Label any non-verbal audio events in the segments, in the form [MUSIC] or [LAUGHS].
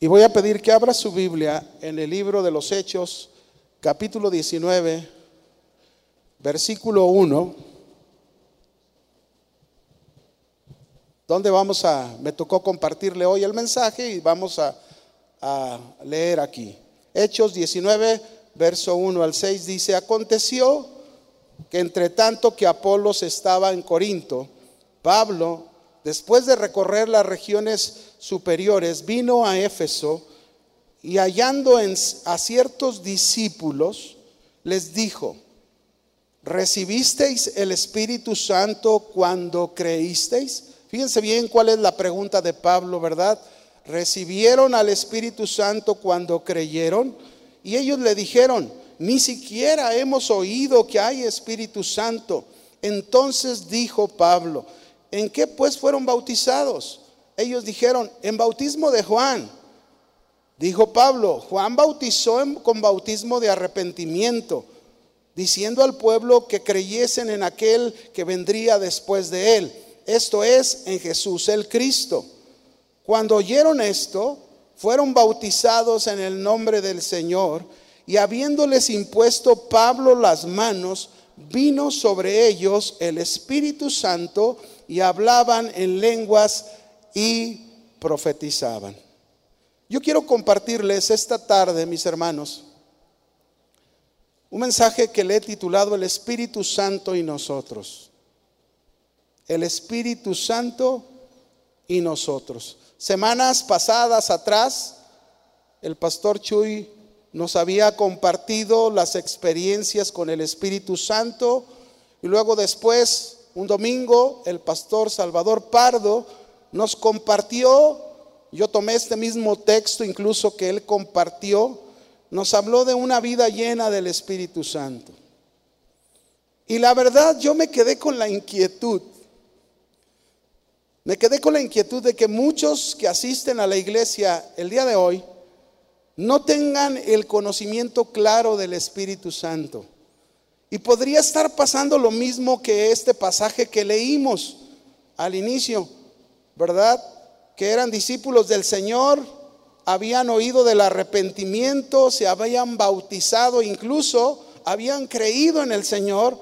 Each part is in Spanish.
Y voy a pedir que abra su Biblia en el libro de los Hechos, capítulo 19, versículo 1, donde vamos a, me tocó compartirle hoy el mensaje y vamos a, leer aquí. Hechos 19, verso 1 al 6 dice, aconteció que entre tanto que Apolos estaba en Corinto, Pablo, después de recorrer las regiones superiores, vino a Éfeso y hallando a ciertos discípulos, les dijo, ¿recibisteis el Espíritu Santo cuando creísteis? Fíjense bien cuál es la pregunta de Pablo, ¿verdad? ¿Recibieron al Espíritu Santo cuando creyeron? Y ellos le dijeron, ni siquiera hemos oído que hay Espíritu Santo. Entonces dijo Pablo, ¿en qué pues fueron bautizados? Ellos dijeron, en bautismo de Juan. Dijo Pablo, Juan bautizó con bautismo de arrepentimiento, diciendo al pueblo que creyesen en aquel que vendría después de él. Esto es, en Jesús el Cristo. Cuando oyeron esto, fueron bautizados en el nombre del Señor y habiéndoles impuesto Pablo las manos, vino sobre ellos el Espíritu Santo y hablaban en lenguas y profetizaban. Yo quiero compartirles esta tarde, mis hermanos, un mensaje que le he titulado El Espíritu Santo y nosotros. El Espíritu Santo y nosotros. Semanas pasadas atrás, el pastor Chuy nos había compartido las experiencias con el Espíritu Santo y luego después, un domingo, el pastor Salvador Pardo nos compartió, yo tomé este mismo texto incluso que él compartió, nos habló de una vida llena del Espíritu Santo. Y la verdad yo me quedé con la inquietud, me quedé con la inquietud de que muchos que asisten a la iglesia el día de hoy no tengan el conocimiento claro del Espíritu Santo. Y podría estar pasando lo mismo que este pasaje que leímos al inicio. ¿verdad? Que eran discípulos del Señor, habían oído del arrepentimiento, se habían bautizado, incluso habían creído en el Señor,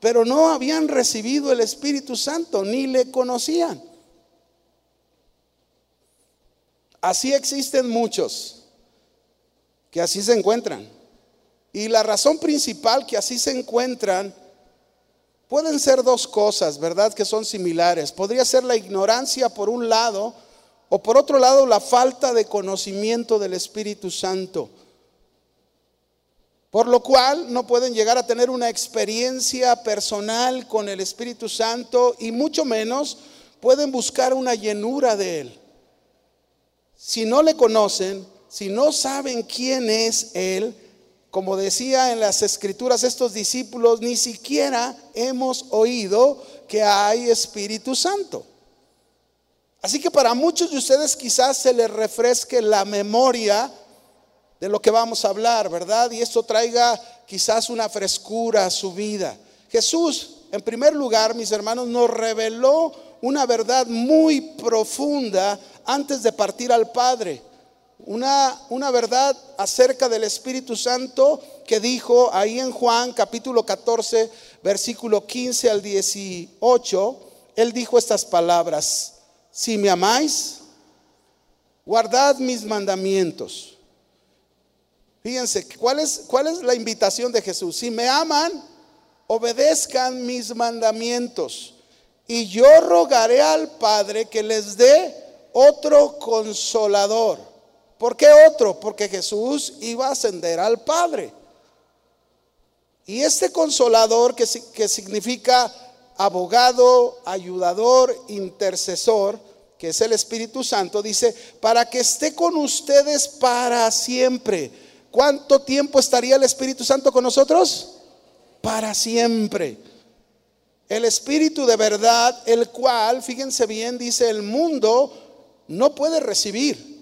pero no habían recibido el Espíritu Santo, ni le conocían. Así existen muchos que así se encuentran. Y la razón principal que así se encuentran Pueden ser dos cosas, ¿verdad? Que son similares. Podría ser la ignorancia por un lado o por otro lado la falta de conocimiento del Espíritu Santo. Por lo cual no pueden llegar a tener una experiencia personal con el Espíritu Santo y mucho menos pueden buscar una llenura de Él. Si no le conocen, si no saben quién es Él, como decía en las escrituras estos discípulos, ni siquiera hemos oído que hay Espíritu Santo. Así que para muchos de ustedes quizás se les refresque la memoria de lo que vamos a hablar, ¿verdad? Y esto traiga quizás una frescura a su vida. Jesús, en primer lugar, mis hermanos, nos reveló una verdad muy profunda antes de partir al Padre una, verdad acerca del Espíritu Santo que dijo ahí en Juan capítulo 14, versículo 15 al 18, él dijo estas palabras, si me amáis, guardad mis mandamientos. Fíjense, ¿cuál es, ¿cuál es la invitación de Jesús? Si me aman, obedezcan mis mandamientos. Y yo rogaré al Padre que les dé otro consolador ¿Por qué otro? Porque Jesús iba a ascender al Padre. Y este consolador que, significa abogado, ayudador, intercesor, que es el Espíritu Santo, dice, para que esté con ustedes para siempre. ¿Cuánto tiempo estaría el Espíritu Santo con nosotros? Para siempre. El Espíritu de verdad, el cual, fíjense bien, dice, el mundo no puede recibir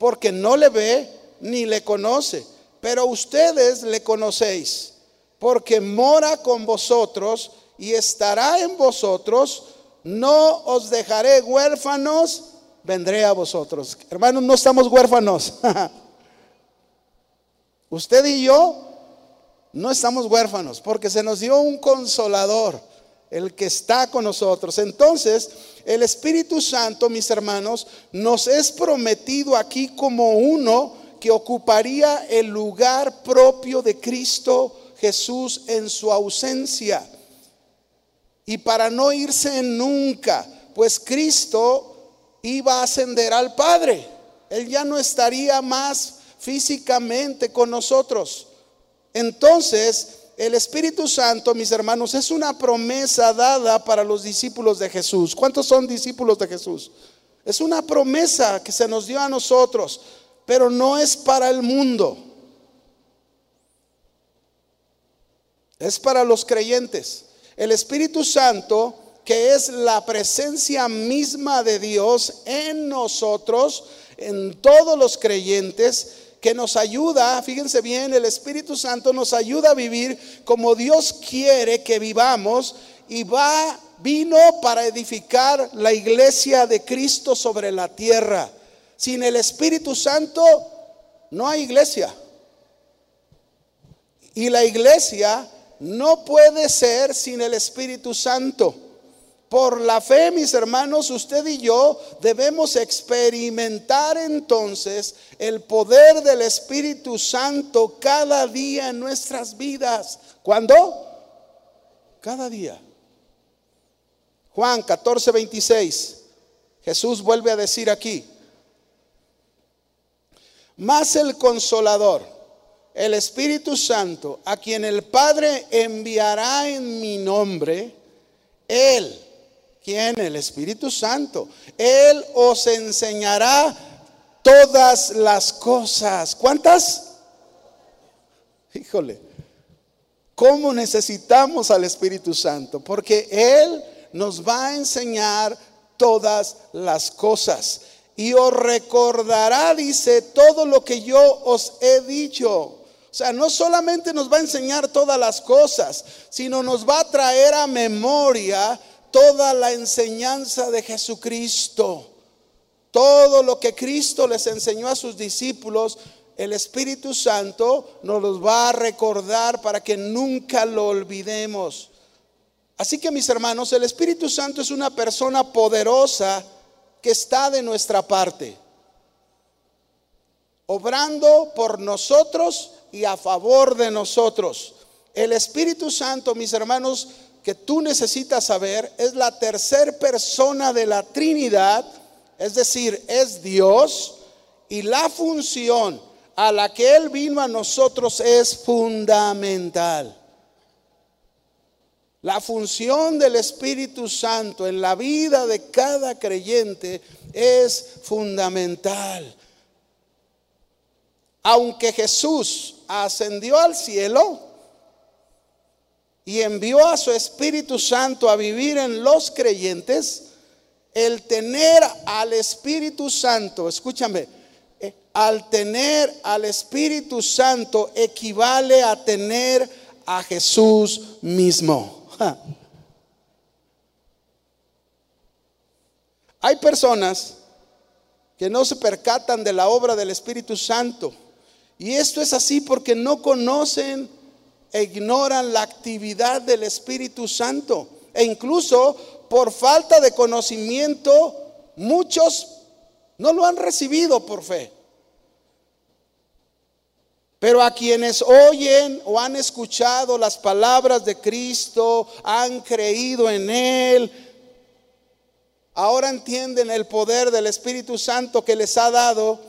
porque no le ve ni le conoce. Pero ustedes le conocéis, porque mora con vosotros y estará en vosotros. No os dejaré huérfanos, vendré a vosotros. Hermanos, no estamos huérfanos. [LAUGHS] Usted y yo no estamos huérfanos porque se nos dio un consolador, el que está con nosotros. Entonces, el Espíritu Santo, mis hermanos, nos es prometido aquí como uno que ocuparía el lugar propio de Cristo Jesús en su ausencia. Y para no irse nunca, pues Cristo iba a ascender al Padre. Él ya no estaría más físicamente con nosotros. Entonces, el Espíritu Santo, mis hermanos, es una promesa dada para los discípulos de Jesús. ¿Cuántos son discípulos de Jesús? Es una promesa que se nos dio a nosotros, pero no es para el mundo. Es para los creyentes. El Espíritu Santo, que es la presencia misma de Dios en nosotros, en todos los creyentes, que nos ayuda, fíjense bien, el Espíritu Santo nos ayuda a vivir como Dios quiere que vivamos y va vino para edificar la iglesia de Cristo sobre la tierra. Sin el Espíritu Santo no hay iglesia. Y la iglesia no puede ser sin el Espíritu Santo. Por la fe, mis hermanos, usted y yo debemos experimentar entonces el poder del Espíritu Santo cada día en nuestras vidas. ¿Cuándo? Cada día. Juan 14, 26. Jesús vuelve a decir aquí, más el consolador, el Espíritu Santo, a quien el Padre enviará en mi nombre, Él ¿Quién? El Espíritu Santo. Él os enseñará todas las cosas. ¿Cuántas? Híjole, ¿cómo necesitamos al Espíritu Santo? Porque Él nos va a enseñar todas las cosas. Y os recordará, dice, todo lo que yo os he dicho. O sea, no solamente nos va a enseñar todas las cosas, sino nos va a traer a memoria toda la enseñanza de Jesucristo. Todo lo que Cristo les enseñó a sus discípulos, el Espíritu Santo nos los va a recordar para que nunca lo olvidemos. Así que mis hermanos, el Espíritu Santo es una persona poderosa que está de nuestra parte, obrando por nosotros y a favor de nosotros. El Espíritu Santo, mis hermanos, que tú necesitas saber es la tercer persona de la Trinidad, es decir, es Dios, y la función a la que Él vino a nosotros es fundamental. La función del Espíritu Santo en la vida de cada creyente es fundamental. Aunque Jesús ascendió al cielo, y envió a su Espíritu Santo a vivir en los creyentes, el tener al Espíritu Santo, escúchame, eh, al tener al Espíritu Santo equivale a tener a Jesús mismo. Hay personas que no se percatan de la obra del Espíritu Santo. Y esto es así porque no conocen ignoran la actividad del Espíritu Santo. E incluso por falta de conocimiento, muchos no lo han recibido por fe. Pero a quienes oyen o han escuchado las palabras de Cristo, han creído en Él, ahora entienden el poder del Espíritu Santo que les ha dado.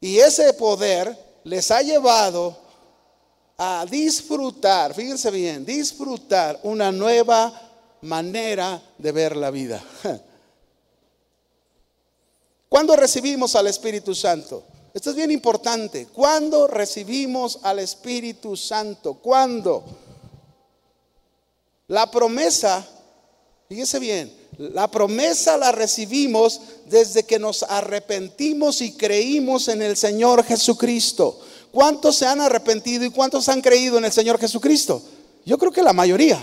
Y ese poder les ha llevado a disfrutar, fíjense bien, disfrutar una nueva manera de ver la vida. [LAUGHS] ¿Cuándo recibimos al Espíritu Santo? Esto es bien importante. ¿Cuándo recibimos al Espíritu Santo? ¿Cuándo? La promesa, fíjense bien, la promesa la recibimos desde que nos arrepentimos y creímos en el Señor Jesucristo. ¿Cuántos se han arrepentido y cuántos han creído en el Señor Jesucristo? Yo creo que la mayoría.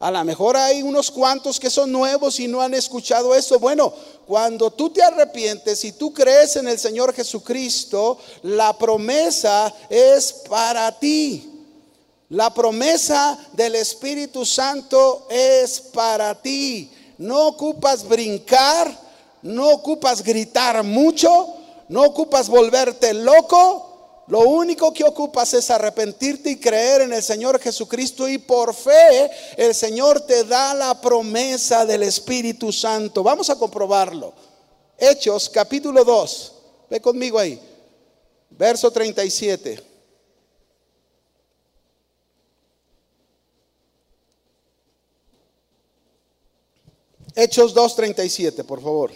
A lo mejor hay unos cuantos que son nuevos y no han escuchado eso. Bueno, cuando tú te arrepientes y tú crees en el Señor Jesucristo, la promesa es para ti. La promesa del Espíritu Santo es para ti. No ocupas brincar, no ocupas gritar mucho, no ocupas volverte loco, lo único que ocupas es arrepentirte y creer en el Señor Jesucristo y por fe el Señor te da la promesa del Espíritu Santo. Vamos a comprobarlo. Hechos capítulo 2. Ve conmigo ahí. Verso 37. Hechos 2.37, por favor.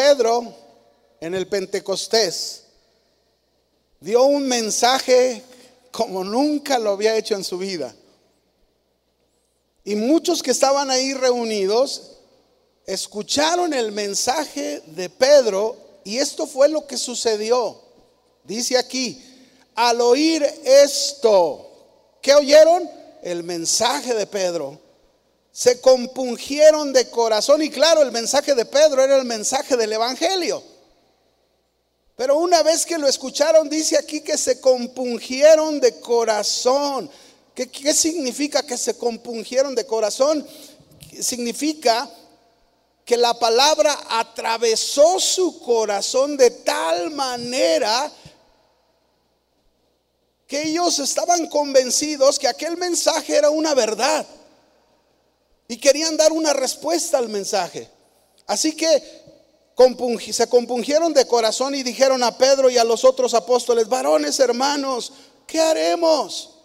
Pedro en el Pentecostés dio un mensaje como nunca lo había hecho en su vida. Y muchos que estaban ahí reunidos escucharon el mensaje de Pedro y esto fue lo que sucedió. Dice aquí, al oír esto, ¿qué oyeron? El mensaje de Pedro se compungieron de corazón. Y claro, el mensaje de Pedro era el mensaje del Evangelio. Pero una vez que lo escucharon, dice aquí que se compungieron de corazón. ¿Qué, ¿Qué, significa que se compungieron de corazón? Significa que la palabra atravesó su corazón de tal manera que ellos estaban convencidos que aquel mensaje era una verdad y querían dar una respuesta al mensaje. Así que se compungieron de corazón y dijeron a Pedro y a los otros apóstoles, varones hermanos, ¿qué haremos?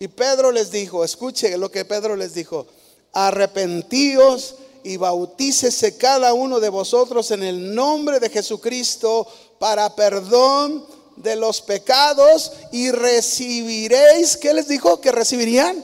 Y Pedro les dijo, escuche lo que Pedro les dijo, arrepentíos y bautícese cada uno de vosotros en el nombre de Jesucristo para perdón de los pecados y recibiréis, ¿qué les dijo? Que recibirían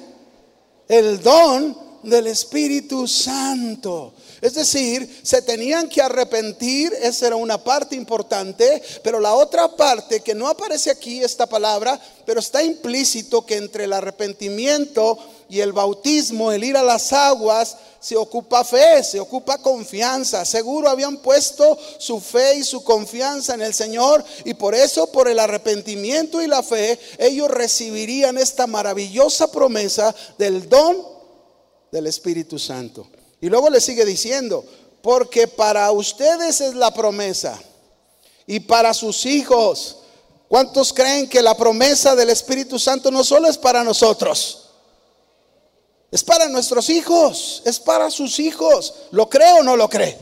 el don del Espíritu Santo. Es decir, se tenían que arrepentir, esa era una parte importante, pero la otra parte que no aparece aquí esta palabra, pero está implícito que entre el arrepentimiento y el bautismo, el ir a las aguas, se ocupa fe, se ocupa confianza. Seguro habían puesto su fe y su confianza en el Señor y por eso, por el arrepentimiento y la fe, ellos recibirían esta maravillosa promesa del don del Espíritu Santo. Y luego le sigue diciendo, porque para ustedes es la promesa y para sus hijos. ¿Cuántos creen que la promesa del Espíritu Santo no solo es para nosotros? Es para nuestros hijos, es para sus hijos. ¿Lo cree o no lo cree?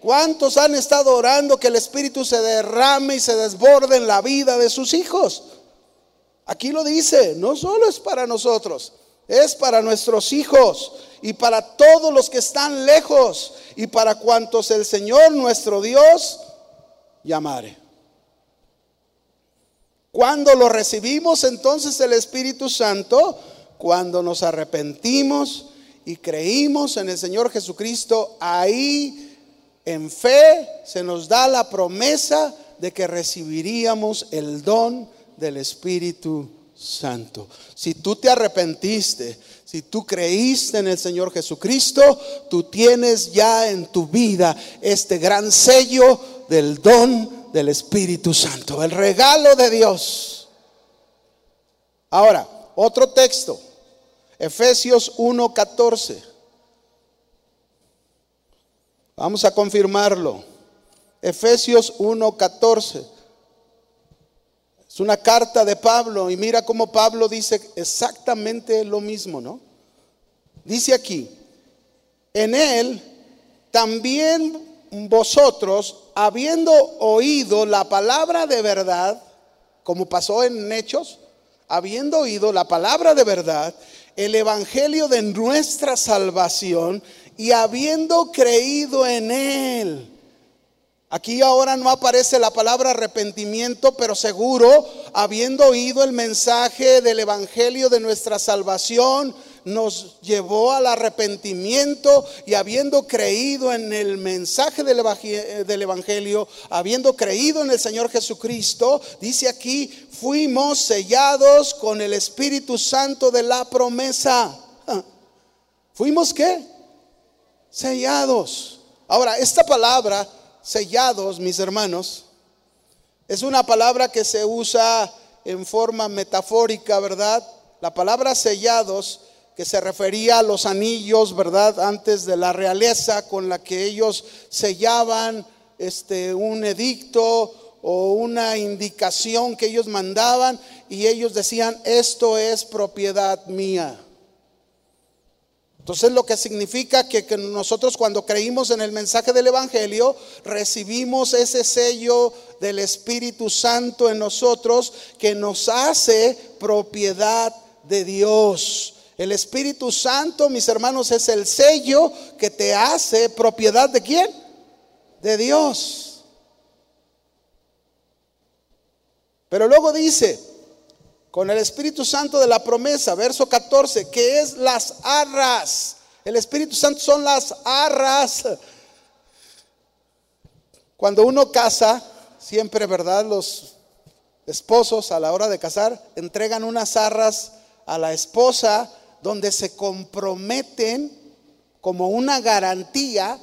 ¿Cuántos han estado orando que el Espíritu se derrame y se desborde en la vida de sus hijos? Aquí lo dice, no solo es para nosotros, es para nuestros hijos y para todos los que están lejos y para cuantos el Señor nuestro Dios llamare. Cuando lo recibimos entonces el Espíritu Santo, cuando nos arrepentimos y creímos en el Señor Jesucristo, ahí en fe se nos da la promesa de que recibiríamos el don del Espíritu Santo. Si tú te arrepentiste, si tú creíste en el Señor Jesucristo, tú tienes ya en tu vida este gran sello del don del Espíritu Santo, el regalo de Dios. Ahora, otro texto, Efesios 1:14. Vamos a confirmarlo. Efesios 1:14. Es una carta de Pablo y mira cómo Pablo dice exactamente lo mismo, ¿no? Dice aquí, en él también vosotros, habiendo oído la palabra de verdad, como pasó en Hechos, habiendo oído la palabra de verdad, el evangelio de nuestra salvación y habiendo creído en él. Aquí ahora no aparece la palabra arrepentimiento, pero seguro, habiendo oído el mensaje del Evangelio de nuestra salvación, nos llevó al arrepentimiento y habiendo creído en el mensaje del Evangelio, habiendo creído en el Señor Jesucristo, dice aquí, fuimos sellados con el Espíritu Santo de la promesa. [LAUGHS] ¿Fuimos qué? Sellados. Ahora, esta palabra, sellados, mis hermanos, es una palabra que se usa en forma metafórica, ¿verdad? La palabra sellados, que se refería a los anillos, ¿verdad? Antes de la realeza con la que ellos sellaban este, un edicto o una indicación que ellos mandaban y ellos decían, esto es propiedad mía. Entonces lo que significa que, que, nosotros cuando creímos en el mensaje del Evangelio, recibimos ese sello del Espíritu Santo en nosotros que nos hace propiedad de Dios. El Espíritu Santo, mis hermanos, es el sello que te hace propiedad de quién? De Dios. Pero luego dice, con el Espíritu Santo de la promesa, verso 14, que es las arras. El Espíritu Santo son las arras. Cuando uno casa, siempre, ¿verdad? Los esposos a la hora de casar entregan unas arras a la esposa donde se comprometen como una garantía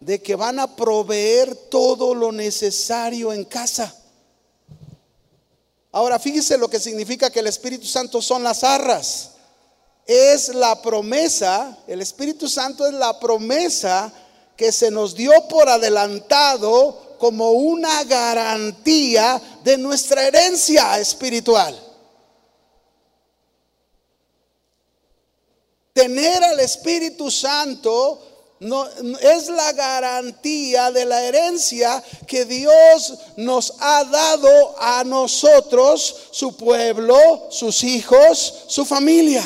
de que van a proveer todo lo necesario en casa. Ahora fíjese lo que significa que el Espíritu Santo son las arras. Es la promesa, el Espíritu Santo es la promesa que se nos dio por adelantado como una garantía de nuestra herencia espiritual. Tener al Espíritu Santo no, es la garantía de la herencia que Dios nos ha dado a nosotros, su pueblo, sus hijos, su familia.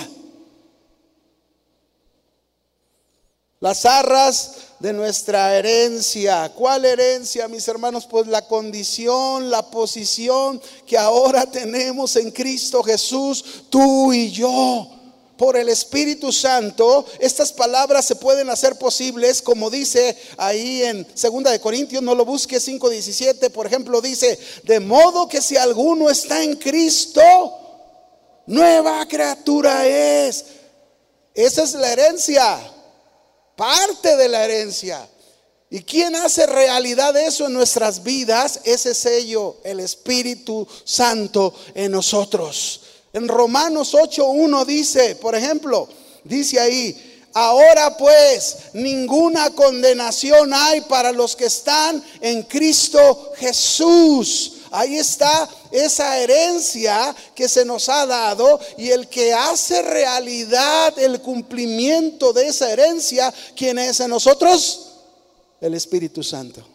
Las arras de nuestra herencia. ¿Cuál herencia, mis hermanos? Pues la condición, la posición que ahora tenemos en Cristo Jesús, tú y yo por el Espíritu Santo, estas palabras se pueden hacer posibles, como dice ahí en 2 de Corintios, no lo busque 5:17, por ejemplo, dice, de modo que si alguno está en Cristo, nueva criatura es. Esa es la herencia, parte de la herencia. ¿Y quién hace realidad eso en nuestras vidas? Ese sello, el Espíritu Santo en nosotros. En Romanos 8.1 dice, por ejemplo, dice ahí, ahora pues ninguna condenación hay para los que están en Cristo Jesús. Ahí está esa herencia que se nos ha dado y el que hace realidad el cumplimiento de esa herencia, ¿quién es en nosotros? El Espíritu Santo.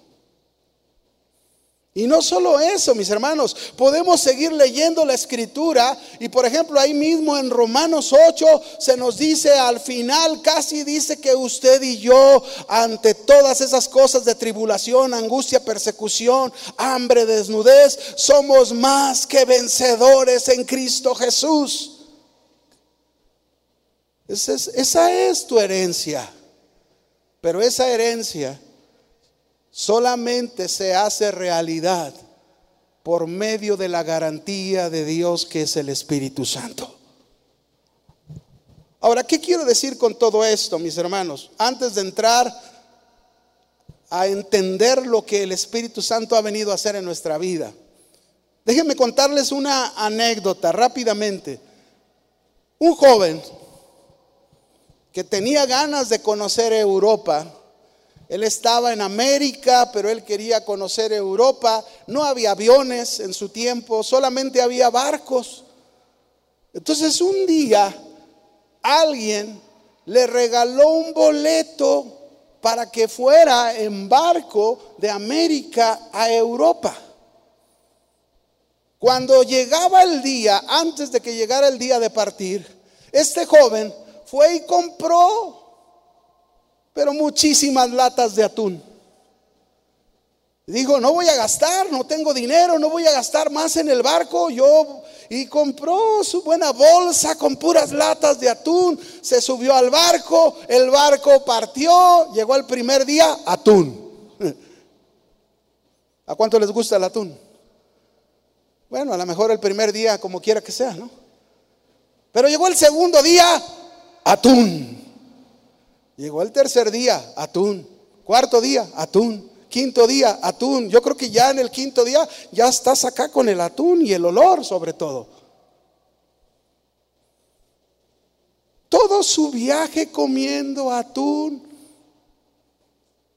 Y no solo eso, mis hermanos, podemos seguir leyendo la escritura y por ejemplo ahí mismo en Romanos 8 se nos dice al final, casi dice que usted y yo ante todas esas cosas de tribulación, angustia, persecución, hambre, desnudez, somos más que vencedores en Cristo Jesús. Esa es, esa es tu herencia, pero esa herencia solamente se hace realidad por medio de la garantía de Dios que es el Espíritu Santo. Ahora, ¿qué quiero decir con todo esto, mis hermanos? Antes de entrar a entender lo que el Espíritu Santo ha venido a hacer en nuestra vida, déjenme contarles una anécdota rápidamente. Un joven que tenía ganas de conocer Europa, él estaba en América, pero él quería conocer Europa. No había aviones en su tiempo, solamente había barcos. Entonces un día alguien le regaló un boleto para que fuera en barco de América a Europa. Cuando llegaba el día, antes de que llegara el día de partir, este joven fue y compró pero muchísimas latas de atún. Dijo, no voy a gastar, no tengo dinero, no voy a gastar más en el barco. Yo y compró su buena bolsa con puras latas de atún. Se subió al barco, el barco partió, llegó el primer día, atún. [LAUGHS] ¿A cuánto les gusta el atún? Bueno, a lo mejor el primer día, como quiera que sea, ¿no? Pero llegó el segundo día, atún. Llegó el tercer día, atún. Cuarto día, atún. Quinto día, atún. Yo creo que ya en el quinto día ya estás acá con el atún y el olor sobre todo. Todo su viaje comiendo atún.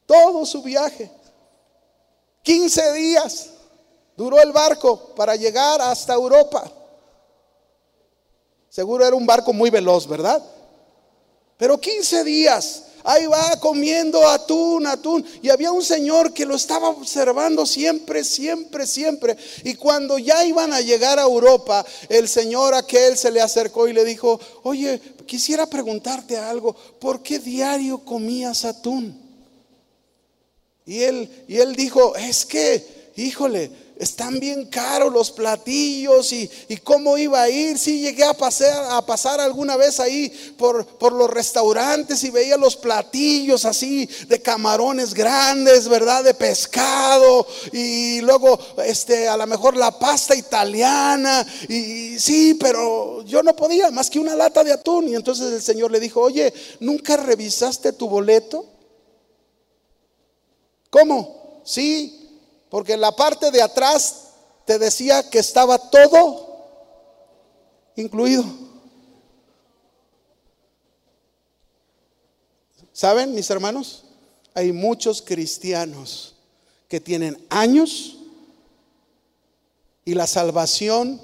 Todo su viaje. 15 días duró el barco para llegar hasta Europa. Seguro era un barco muy veloz, ¿verdad? Pero 15 días Ahí va comiendo atún, atún. Y había un señor que lo estaba observando siempre, siempre, siempre. Y cuando ya iban a llegar a Europa, el señor aquel se le acercó y le dijo, oye, quisiera preguntarte algo, ¿por qué diario comías atún? Y él, y él dijo, es que, híjole, están bien caros los platillos y, cómo iba a ir. Sí, llegué a pasar, a pasar alguna vez ahí por, por, los restaurantes y veía los platillos así de camarones grandes, ¿verdad? De pescado y luego este, a lo mejor la pasta italiana. Y sí, pero yo no podía más que una lata de atún. Y entonces el Señor le dijo, oye, ¿nunca revisaste tu boleto? ¿Cómo? Sí, porque en la parte de atrás te decía que estaba todo incluido. ¿Saben, mis hermanos? Hay muchos cristianos que tienen años y la salvación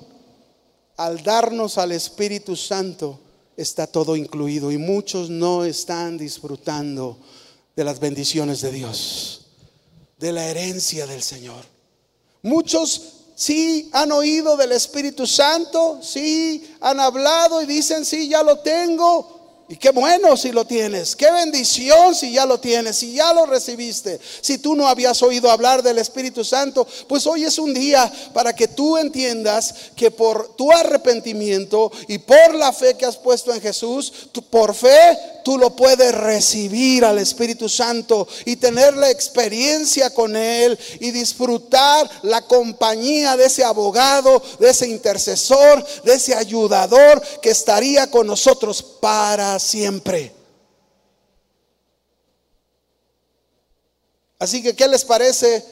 al darnos al Espíritu Santo está todo incluido y muchos no están disfrutando de las bendiciones de Dios de la herencia del Señor. Muchos sí han oído del Espíritu Santo, sí han hablado y dicen, sí, ya lo tengo, y qué bueno si lo tienes, qué bendición si ya lo tienes, si ya lo recibiste. Si tú no habías oído hablar del Espíritu Santo, pues hoy es un día para que tú entiendas que por tu arrepentimiento y por la fe que has puesto en Jesús, por fe tú lo puedes recibir al Espíritu Santo y tener la experiencia con Él y disfrutar la compañía de ese abogado, de ese intercesor, de ese ayudador que estaría con nosotros para siempre. Así que, ¿qué les parece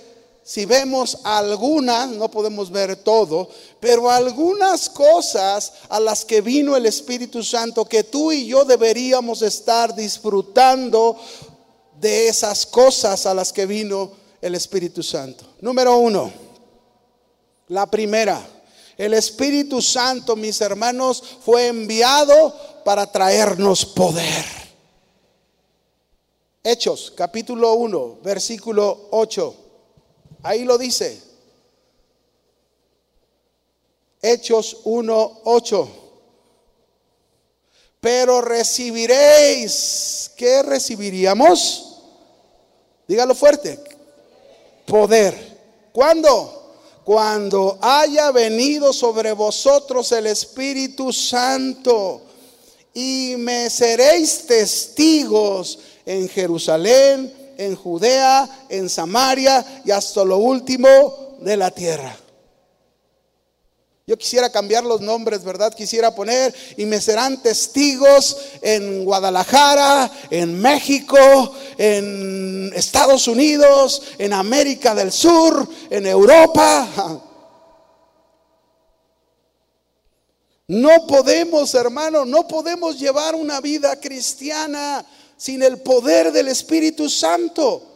si vemos algunas, no podemos ver todo, pero algunas cosas a las que vino el Espíritu Santo que tú y yo deberíamos estar disfrutando de esas cosas a las que vino el Espíritu Santo? Número uno, la primera, el Espíritu Santo, mis hermanos, fue enviado para traernos poder. Hechos, capítulo 1, versículo 8. Ahí lo dice. Hechos 1, 8. Pero recibiréis, ¿qué recibiríamos? Dígalo fuerte. Poder. ¿Cuándo? Cuando haya venido sobre vosotros el Espíritu Santo y me seréis testigos en Jerusalén, en Judea, en Samaria y hasta lo último de la tierra. Yo quisiera cambiar los nombres, ¿verdad? Quisiera poner, y me serán testigos en Guadalajara, en México, en Estados Unidos, en América del Sur, en Europa. No podemos, hermano, no podemos llevar una vida cristiana sin el poder del Espíritu Santo.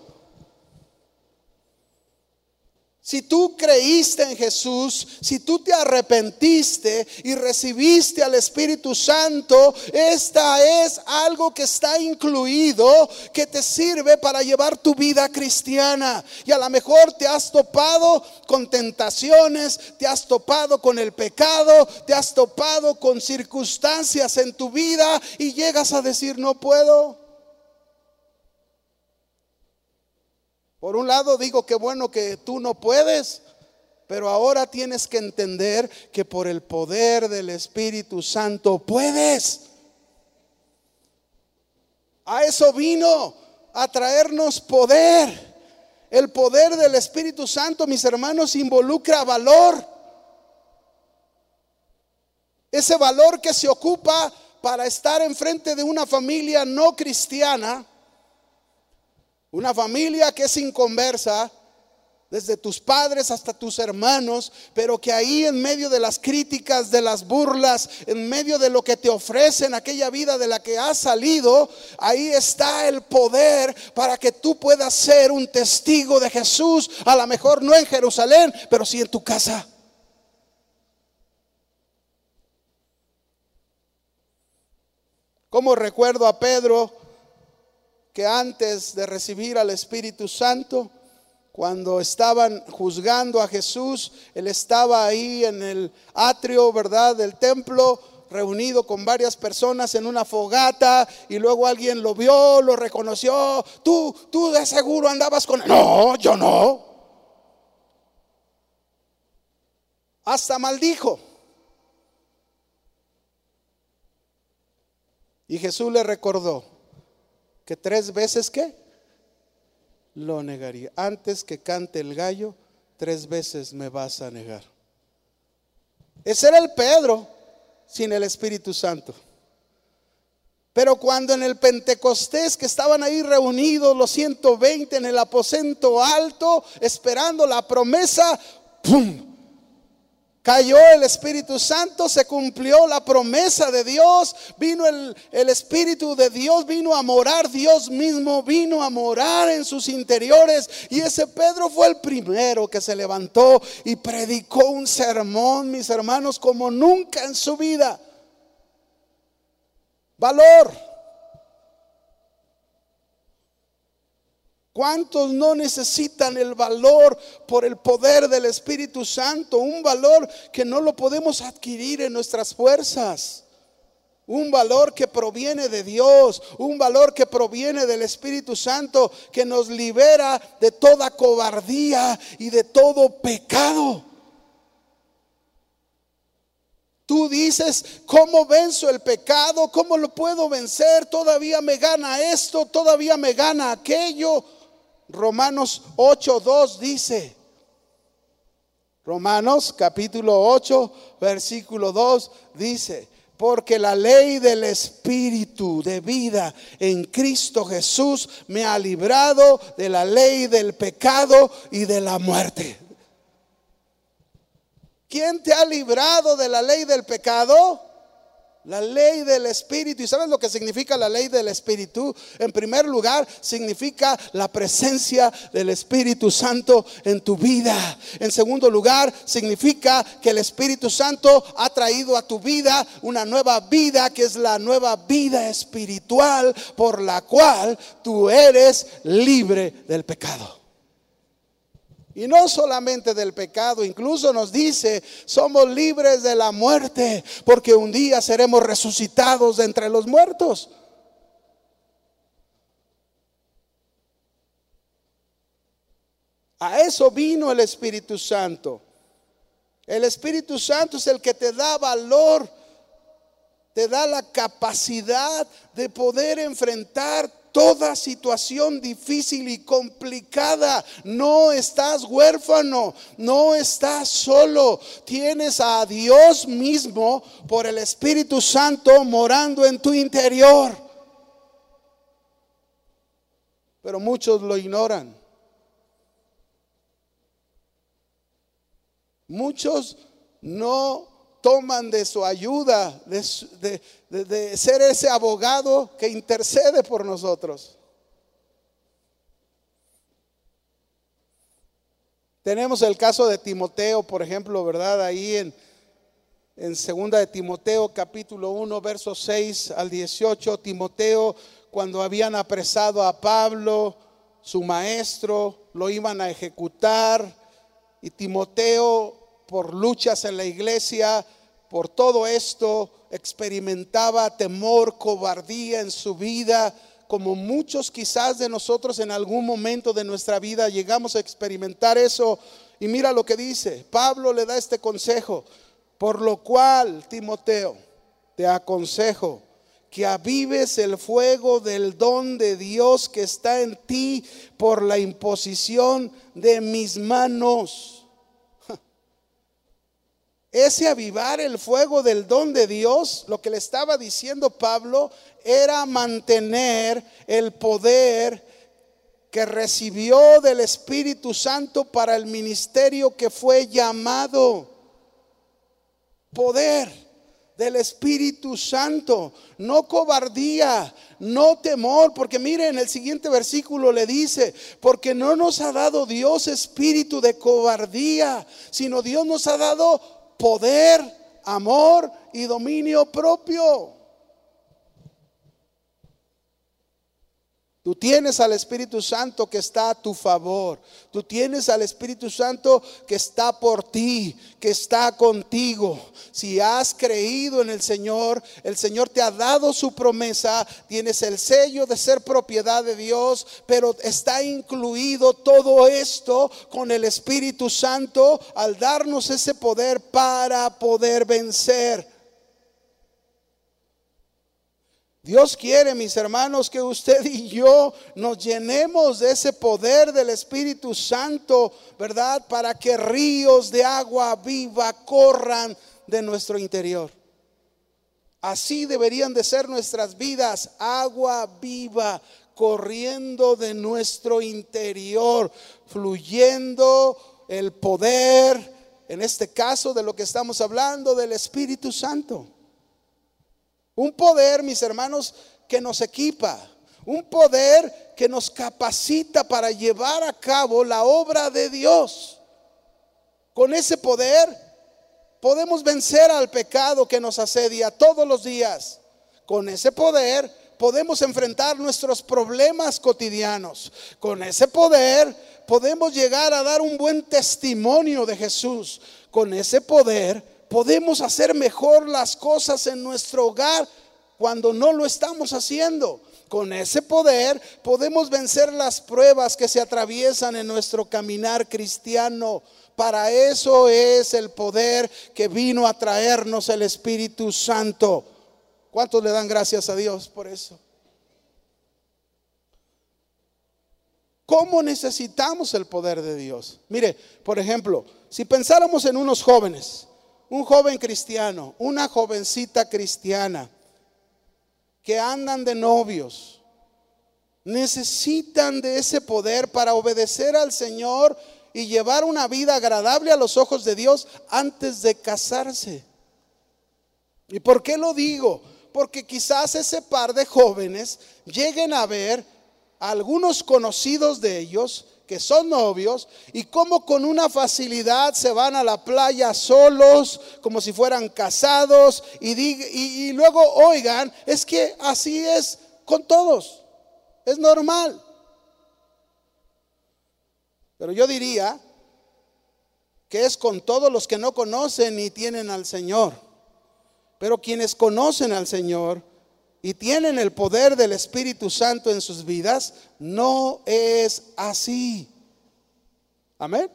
Si tú creíste en Jesús, si tú te arrepentiste y recibiste al Espíritu Santo, esta es algo que está incluido, que te sirve para llevar tu vida cristiana. Y a lo mejor te has topado con tentaciones, te has topado con el pecado, te has topado con circunstancias en tu vida y llegas a decir, no puedo. Por un lado digo que bueno que tú no puedes, pero ahora tienes que entender que por el poder del Espíritu Santo puedes. A eso vino, a traernos poder. El poder del Espíritu Santo, mis hermanos, involucra valor. Ese valor que se ocupa para estar enfrente de una familia no cristiana, una familia que es inconversa, desde tus padres hasta tus hermanos, pero que ahí en medio de las críticas, de las burlas, en medio de lo que te ofrecen, aquella vida de la que has salido, ahí está el poder para que tú puedas ser un testigo de Jesús, a lo mejor no en Jerusalén, pero sí en tu casa. Como recuerdo a Pedro que antes de recibir al Espíritu Santo, cuando estaban juzgando a Jesús, él estaba ahí en el atrio, ¿verdad?, del templo, reunido con varias personas en una fogata y luego alguien lo vio, lo reconoció, tú, tú de seguro andabas con él. No, yo no. Hasta maldijo. Y Jesús le recordó que tres veces que lo negaría. Antes que cante el gallo, tres veces me vas a negar. Ese era el Pedro sin el Espíritu Santo. Pero cuando en el Pentecostés que estaban ahí reunidos los 120 en el aposento alto, esperando la promesa, ¡pum! Cayó el Espíritu Santo, se cumplió la promesa de Dios, vino el, el, Espíritu de Dios, vino a morar, Dios mismo vino a morar en sus interiores. Y ese Pedro fue el primero que se levantó y predicó un sermón, mis hermanos, como nunca en su vida. Valor. ¿Cuántos no necesitan el valor por el poder del Espíritu Santo? Un valor que no lo podemos adquirir en nuestras fuerzas. Un valor que proviene de Dios, un valor que proviene del Espíritu Santo, que nos libera de toda cobardía y de todo pecado. Tú dices, ¿cómo venzo el pecado? ¿Cómo lo puedo vencer? Todavía me gana esto, todavía me gana aquello. Romanos 8.2 dice, Romanos capítulo 8, versículo 2 dice, porque la ley del Espíritu de vida en Cristo Jesús me ha librado de la ley del pecado y de la muerte. ¿Quién te ha librado de la ley del pecado? La ley del Espíritu. ¿Y sabes lo que significa la ley del Espíritu? En primer lugar, significa la presencia del Espíritu Santo en tu vida. En segundo lugar, significa que el Espíritu Santo ha traído a tu vida una nueva vida, que es la nueva vida espiritual por la cual tú eres libre del pecado. Y no solamente del pecado, incluso nos dice, somos libres de la muerte, porque un día seremos resucitados de entre los muertos. A eso vino el Espíritu Santo. El Espíritu Santo es el que te da valor, te da la capacidad de poder enfrentar toda situación difícil y complicada. No estás huérfano, no estás solo. Tienes a Dios mismo por el Espíritu Santo morando en tu interior. Pero muchos lo ignoran. Muchos no toman de su ayuda, de, ser ese abogado que intercede por nosotros. Tenemos el caso de Timoteo, por ejemplo, ¿verdad? Ahí en, en segunda de Timoteo, capítulo 1, versos 6 al 18, Timoteo, cuando habían apresado a Pablo, su maestro, lo iban a ejecutar, y Timoteo por luchas en la iglesia, por todo esto, experimentaba temor, cobardía en su vida, como muchos quizás de nosotros en algún momento de nuestra vida llegamos a experimentar eso. Y mira lo que dice, Pablo le da este consejo, por lo cual, Timoteo, te aconsejo que avives el fuego del don de Dios que está en ti por la imposición de mis manos. Ese avivar el fuego del don de Dios, lo que le estaba diciendo Pablo, era mantener el poder que recibió del Espíritu Santo para el ministerio que fue llamado. Poder del Espíritu Santo, no cobardía, no temor, porque miren, el siguiente versículo le dice, porque no nos ha dado Dios espíritu de cobardía, sino Dios nos ha dado poder, amor y dominio propio. Tú tienes al Espíritu Santo que está a tu favor. Tú tienes al Espíritu Santo que está por ti, que está contigo. Si has creído en el Señor, el Señor te ha dado su promesa. Tienes el sello de ser propiedad de Dios, pero está incluido todo esto con el Espíritu Santo al darnos ese poder para poder vencer Dios quiere, mis hermanos, que usted y yo nos llenemos de ese poder del Espíritu Santo, ¿verdad? Para que ríos de agua viva corran de nuestro interior. Así deberían de ser nuestras vidas, agua viva corriendo de nuestro interior, fluyendo el poder, en este caso de lo que estamos hablando, del Espíritu Santo. Un poder, mis hermanos, que nos equipa. Un poder que nos capacita para llevar a cabo la obra de Dios. Con ese poder podemos vencer al pecado que nos asedia todos los días. Con ese poder podemos enfrentar nuestros problemas cotidianos. Con ese poder podemos llegar a dar un buen testimonio de Jesús. Con ese poder podemos hacer mejor las cosas en nuestro hogar cuando no lo estamos haciendo. Con ese poder podemos vencer las pruebas que se atraviesan en nuestro caminar cristiano. Para eso es el poder que vino a traernos el Espíritu Santo. ¿Cuántos le dan gracias a Dios por eso? ¿Cómo necesitamos el poder de Dios? Mire, por ejemplo, si pensáramos en unos jóvenes, un joven cristiano, una jovencita cristiana que andan de novios, necesitan de ese poder para obedecer al Señor y llevar una vida agradable a los ojos de Dios antes de casarse. ¿Y por qué lo digo? Porque quizás ese par de jóvenes lleguen a ver a algunos conocidos de ellos que son novios y cómo con una facilidad se van a la playa solos, como si fueran casados, y, y, luego oigan, es que así es con todos, es normal. Pero yo diría que es con todos los que no conocen y tienen al Señor. Pero quienes conocen al Señor y tienen el poder del Espíritu Santo en sus vidas, no es así. Amén.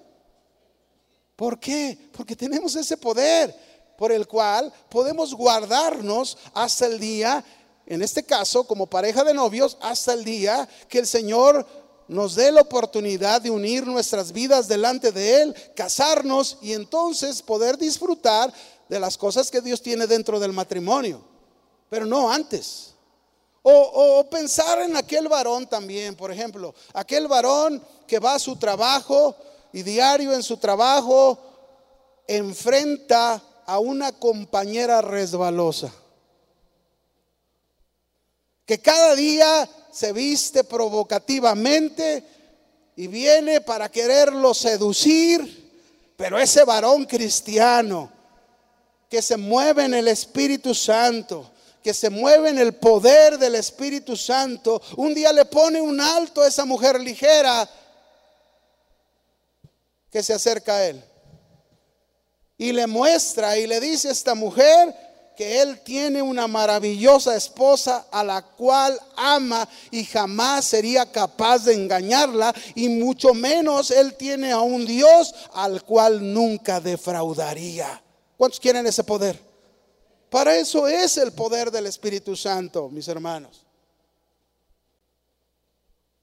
¿Por qué? Porque tenemos ese poder por el cual podemos guardarnos hasta el día, en este caso como pareja de novios, hasta el día que el Señor nos dé la oportunidad de unir nuestras vidas delante de Él, casarnos y entonces poder disfrutar de las cosas que Dios tiene dentro del matrimonio pero no antes. O, pensar en aquel varón también, por ejemplo, aquel varón que va a su trabajo y diario en su trabajo enfrenta a una compañera resbalosa, que cada día se viste provocativamente y viene para quererlo seducir, pero ese varón cristiano que se mueve en el Espíritu Santo, que se mueve en el poder del Espíritu Santo, un día le pone un alto a esa mujer ligera que se acerca a él. Y le muestra y le dice a esta mujer que él tiene una maravillosa esposa a la cual ama y jamás sería capaz de engañarla y mucho menos él tiene a un Dios al cual nunca defraudaría. ¿Cuántos quieren ese poder? Para eso es el poder del Espíritu Santo, mis hermanos.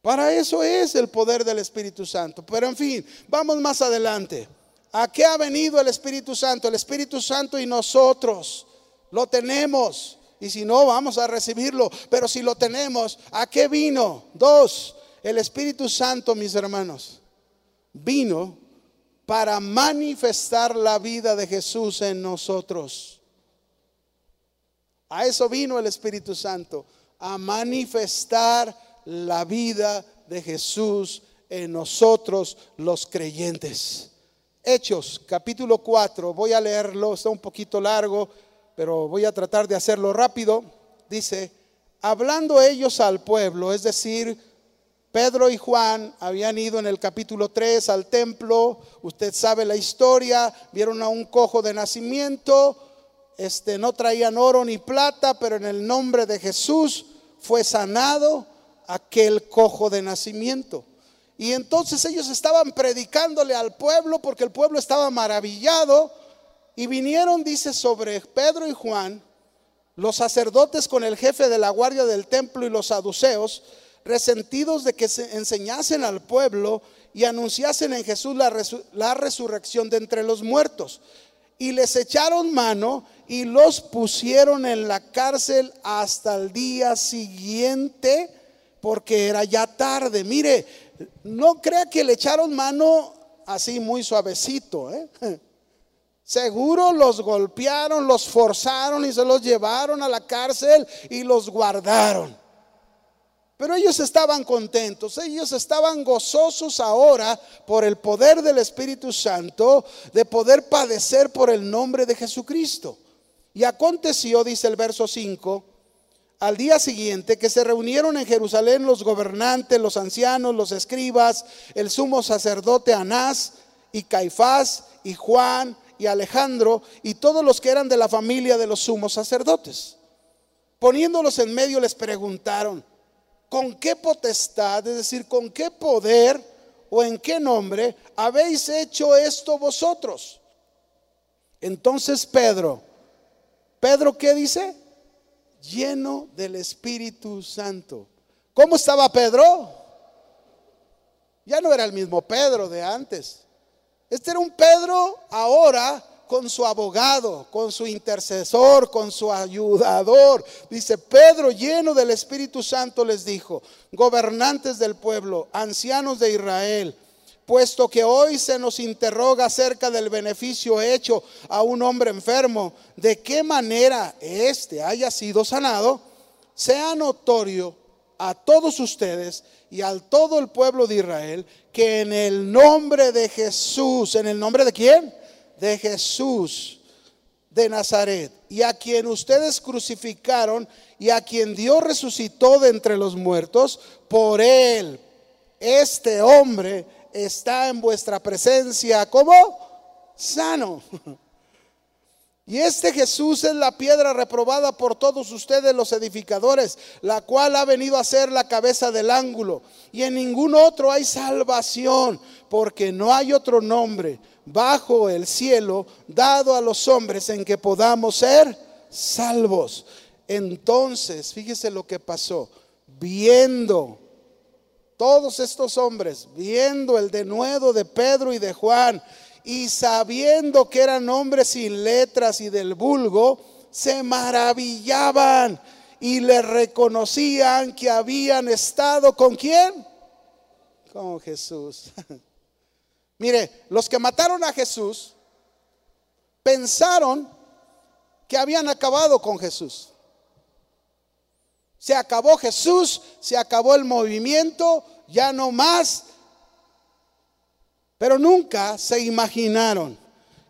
Para eso es el poder del Espíritu Santo. Pero en fin, vamos más adelante. ¿A qué ha venido el Espíritu Santo? El Espíritu Santo y nosotros lo tenemos. Y si no, vamos a recibirlo. Pero si lo tenemos, ¿a qué vino? Dos, el Espíritu Santo, mis hermanos, vino para manifestar la vida de Jesús en nosotros. A eso vino el Espíritu Santo, a manifestar la vida de Jesús en nosotros los creyentes. Hechos, capítulo 4, voy a leerlo, está un poquito largo, pero voy a tratar de hacerlo rápido. Dice, hablando ellos al pueblo, es decir, Pedro y Juan habían ido en el capítulo 3 al templo, usted sabe la historia, vieron a un cojo de nacimiento, este no traían oro ni plata, pero en el nombre de Jesús fue sanado aquel cojo de nacimiento. Y entonces ellos estaban predicándole al pueblo porque el pueblo estaba maravillado y vinieron, dice, sobre Pedro y Juan, los sacerdotes con el jefe de la guardia del templo y los saduceos, resentidos de que se enseñasen al pueblo y anunciasen en Jesús la, la resurrección de entre los muertos. Y les echaron mano y los pusieron en la cárcel hasta el día siguiente porque era ya tarde. Mire, no crea que le echaron mano así muy suavecito. ¿eh? [LAUGHS] Seguro los golpearon, los forzaron y se los llevaron a la cárcel y los guardaron. Pero ellos estaban contentos, ellos estaban gozosos ahora por el poder del Espíritu Santo de poder padecer por el nombre de Jesucristo. Y aconteció, dice el verso 5, al día siguiente que se reunieron en Jerusalén los gobernantes, los ancianos, los escribas, el sumo sacerdote Anás y Caifás y Juan y Alejandro y todos los que eran de la familia de los sumos sacerdotes. Poniéndolos en medio les preguntaron, ¿con qué potestad, es decir, con qué poder o en qué nombre habéis hecho esto vosotros? Entonces Pedro, Pedro, ¿qué dice? lleno del Espíritu Santo. ¿Cómo estaba Pedro? Ya no era el mismo Pedro de antes. Este era un Pedro ahora con su abogado, con su intercesor, con su ayudador. Dice, Pedro lleno del Espíritu Santo les dijo, gobernantes del pueblo, ancianos de Israel, puesto que hoy se nos interroga acerca del beneficio hecho a un hombre enfermo, de qué manera éste haya sido sanado, sea notorio a todos ustedes y al todo el pueblo de Israel que en el nombre de Jesús, ¿en el nombre de quién? De Jesús de Nazaret, y a quien ustedes crucificaron y a quien Dios resucitó de entre los muertos, por él, este hombre, está en vuestra presencia como sano. [LAUGHS] Y este Jesús es la piedra reprobada por todos ustedes los edificadores, la cual ha venido a ser la cabeza del ángulo. Y en ningún otro hay salvación, porque no hay otro nombre bajo el cielo dado a los hombres en que podamos ser salvos. Entonces, fíjese lo que pasó. Viendo todos estos hombres, viendo el denuedo de Pedro y de Juan, y sabiendo que eran hombres sin letras y del vulgo, se maravillaban y le reconocían que habían estado con quién? Con Jesús. [LAUGHS] Mire, los que mataron a Jesús pensaron que habían acabado con Jesús. Se acabó Jesús, se acabó el movimiento, ya no más. Pero nunca se imaginaron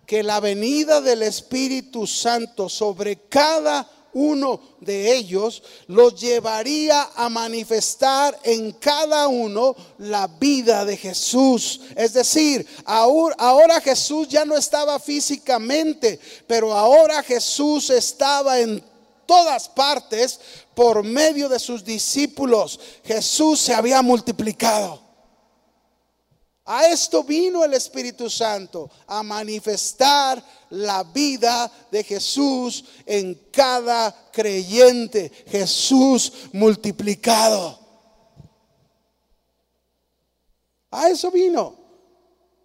que la venida del Espíritu Santo sobre cada uno de ellos, los llevaría a manifestar en cada uno la vida de Jesús. Es decir, ahora Jesús ya no estaba físicamente, pero ahora Jesús estaba en todas partes por medio de sus discípulos. Jesús se había multiplicado. A esto vino el Espíritu Santo, a manifestar la vida de Jesús en cada creyente. Jesús multiplicado. A eso vino.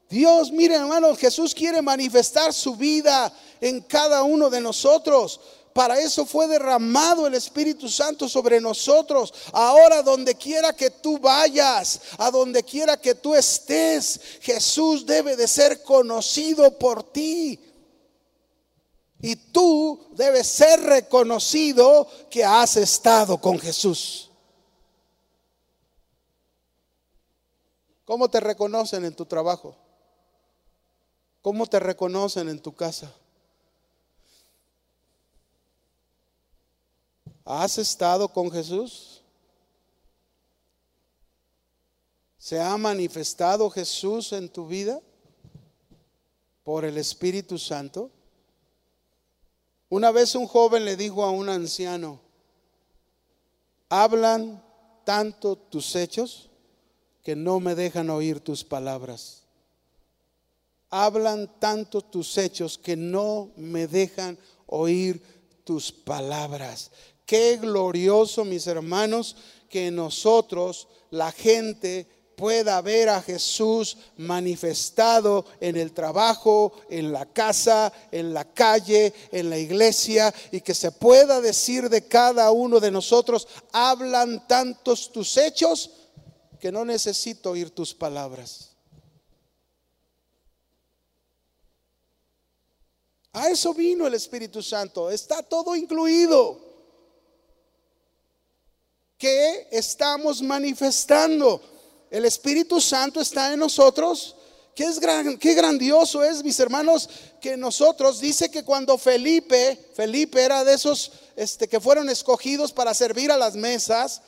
Dios, miren hermanos, Jesús quiere manifestar su vida en cada uno de nosotros. Para eso fue derramado el Espíritu Santo sobre nosotros. Ahora donde quiera que tú vayas, a donde quiera que tú estés, Jesús debe de ser conocido por ti. Y tú debes ser reconocido que has estado con Jesús. ¿Cómo te reconocen en tu trabajo? ¿Cómo te reconocen en tu casa? ¿Has estado con Jesús? ¿Se ha manifestado Jesús en tu vida por el Espíritu Santo? Una vez un joven le dijo a un anciano, hablan tanto tus hechos que no me dejan oír tus palabras. Hablan tanto tus hechos que no me dejan oír tus palabras. Qué glorioso, mis hermanos, que nosotros, la gente, pueda ver a Jesús manifestado en el trabajo, en la casa, en la calle, en la iglesia, y que se pueda decir de cada uno de nosotros, hablan tantos tus hechos que no necesito oír tus palabras. A eso vino el Espíritu Santo, está todo incluido estamos manifestando. El Espíritu Santo está en nosotros. Qué, es gran, qué grandioso es, mis hermanos, que nosotros, dice que cuando Felipe, Felipe era de esos este, que fueron escogidos para servir a las mesas,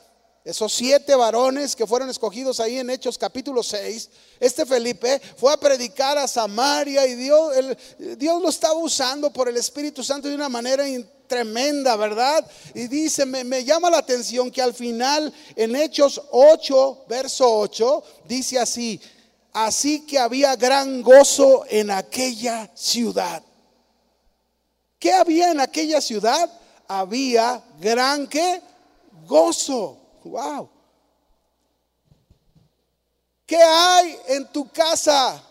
esos siete varones que fueron escogidos ahí en Hechos capítulo 6, este Felipe fue a predicar a Samaria y Dios, lo estaba usando por el Espíritu Santo de una manera tremenda, ¿verdad? Y dice, me, llama la atención que al final, en Hechos 8, verso 8, dice así, así que había gran gozo en aquella ciudad. ¿Qué había en aquella ciudad? Había gran que gozo. Wow. ¿Qué hay en tu casa?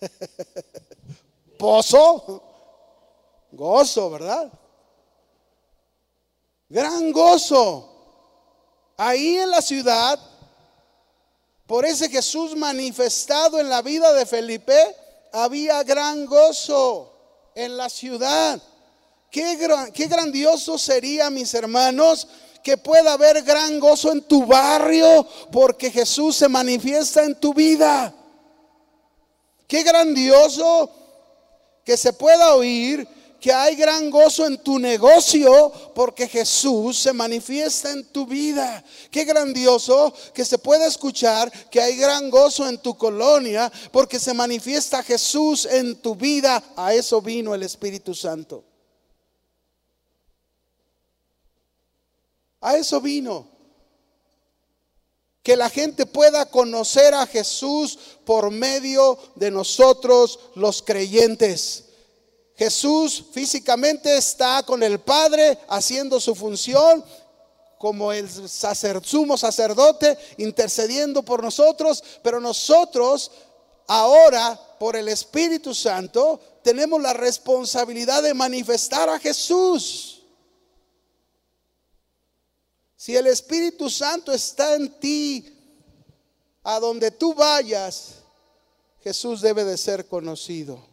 [LAUGHS] Pozo. Gozo, ¿verdad? Gran gozo. Ahí en la ciudad, por ese Jesús manifestado en la vida de Felipe, había gran gozo en la ciudad. Qué, qué grandioso sería, mis hermanos, que pueda haber gran gozo en tu barrio porque Jesús se manifiesta en tu vida. Qué grandioso que se pueda oír que hay gran gozo en tu negocio porque Jesús se manifiesta en tu vida. Qué grandioso que se pueda escuchar que hay gran gozo en tu colonia porque se manifiesta Jesús en tu vida. A eso vino el Espíritu Santo. A eso vino. Que la gente pueda conocer a Jesús por medio de nosotros los creyentes. Jesús físicamente está con el Padre haciendo su función como el sumo sacerdote intercediendo por nosotros, pero nosotros ahora por el Espíritu Santo tenemos la responsabilidad de manifestar a Jesús. Si el Espíritu Santo está en ti, a donde tú vayas, Jesús debe de ser conocido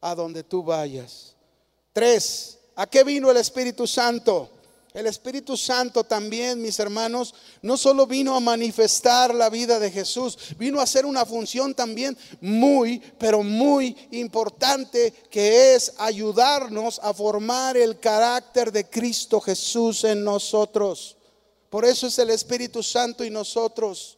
a donde tú vayas. Tres, ¿a qué vino el Espíritu Santo? El Espíritu Santo también, mis hermanos, no solo vino a manifestar la vida de Jesús, vino a hacer una función también muy, pero muy importante, que es ayudarnos a formar el carácter de Cristo Jesús en nosotros. Por eso es el Espíritu Santo y nosotros.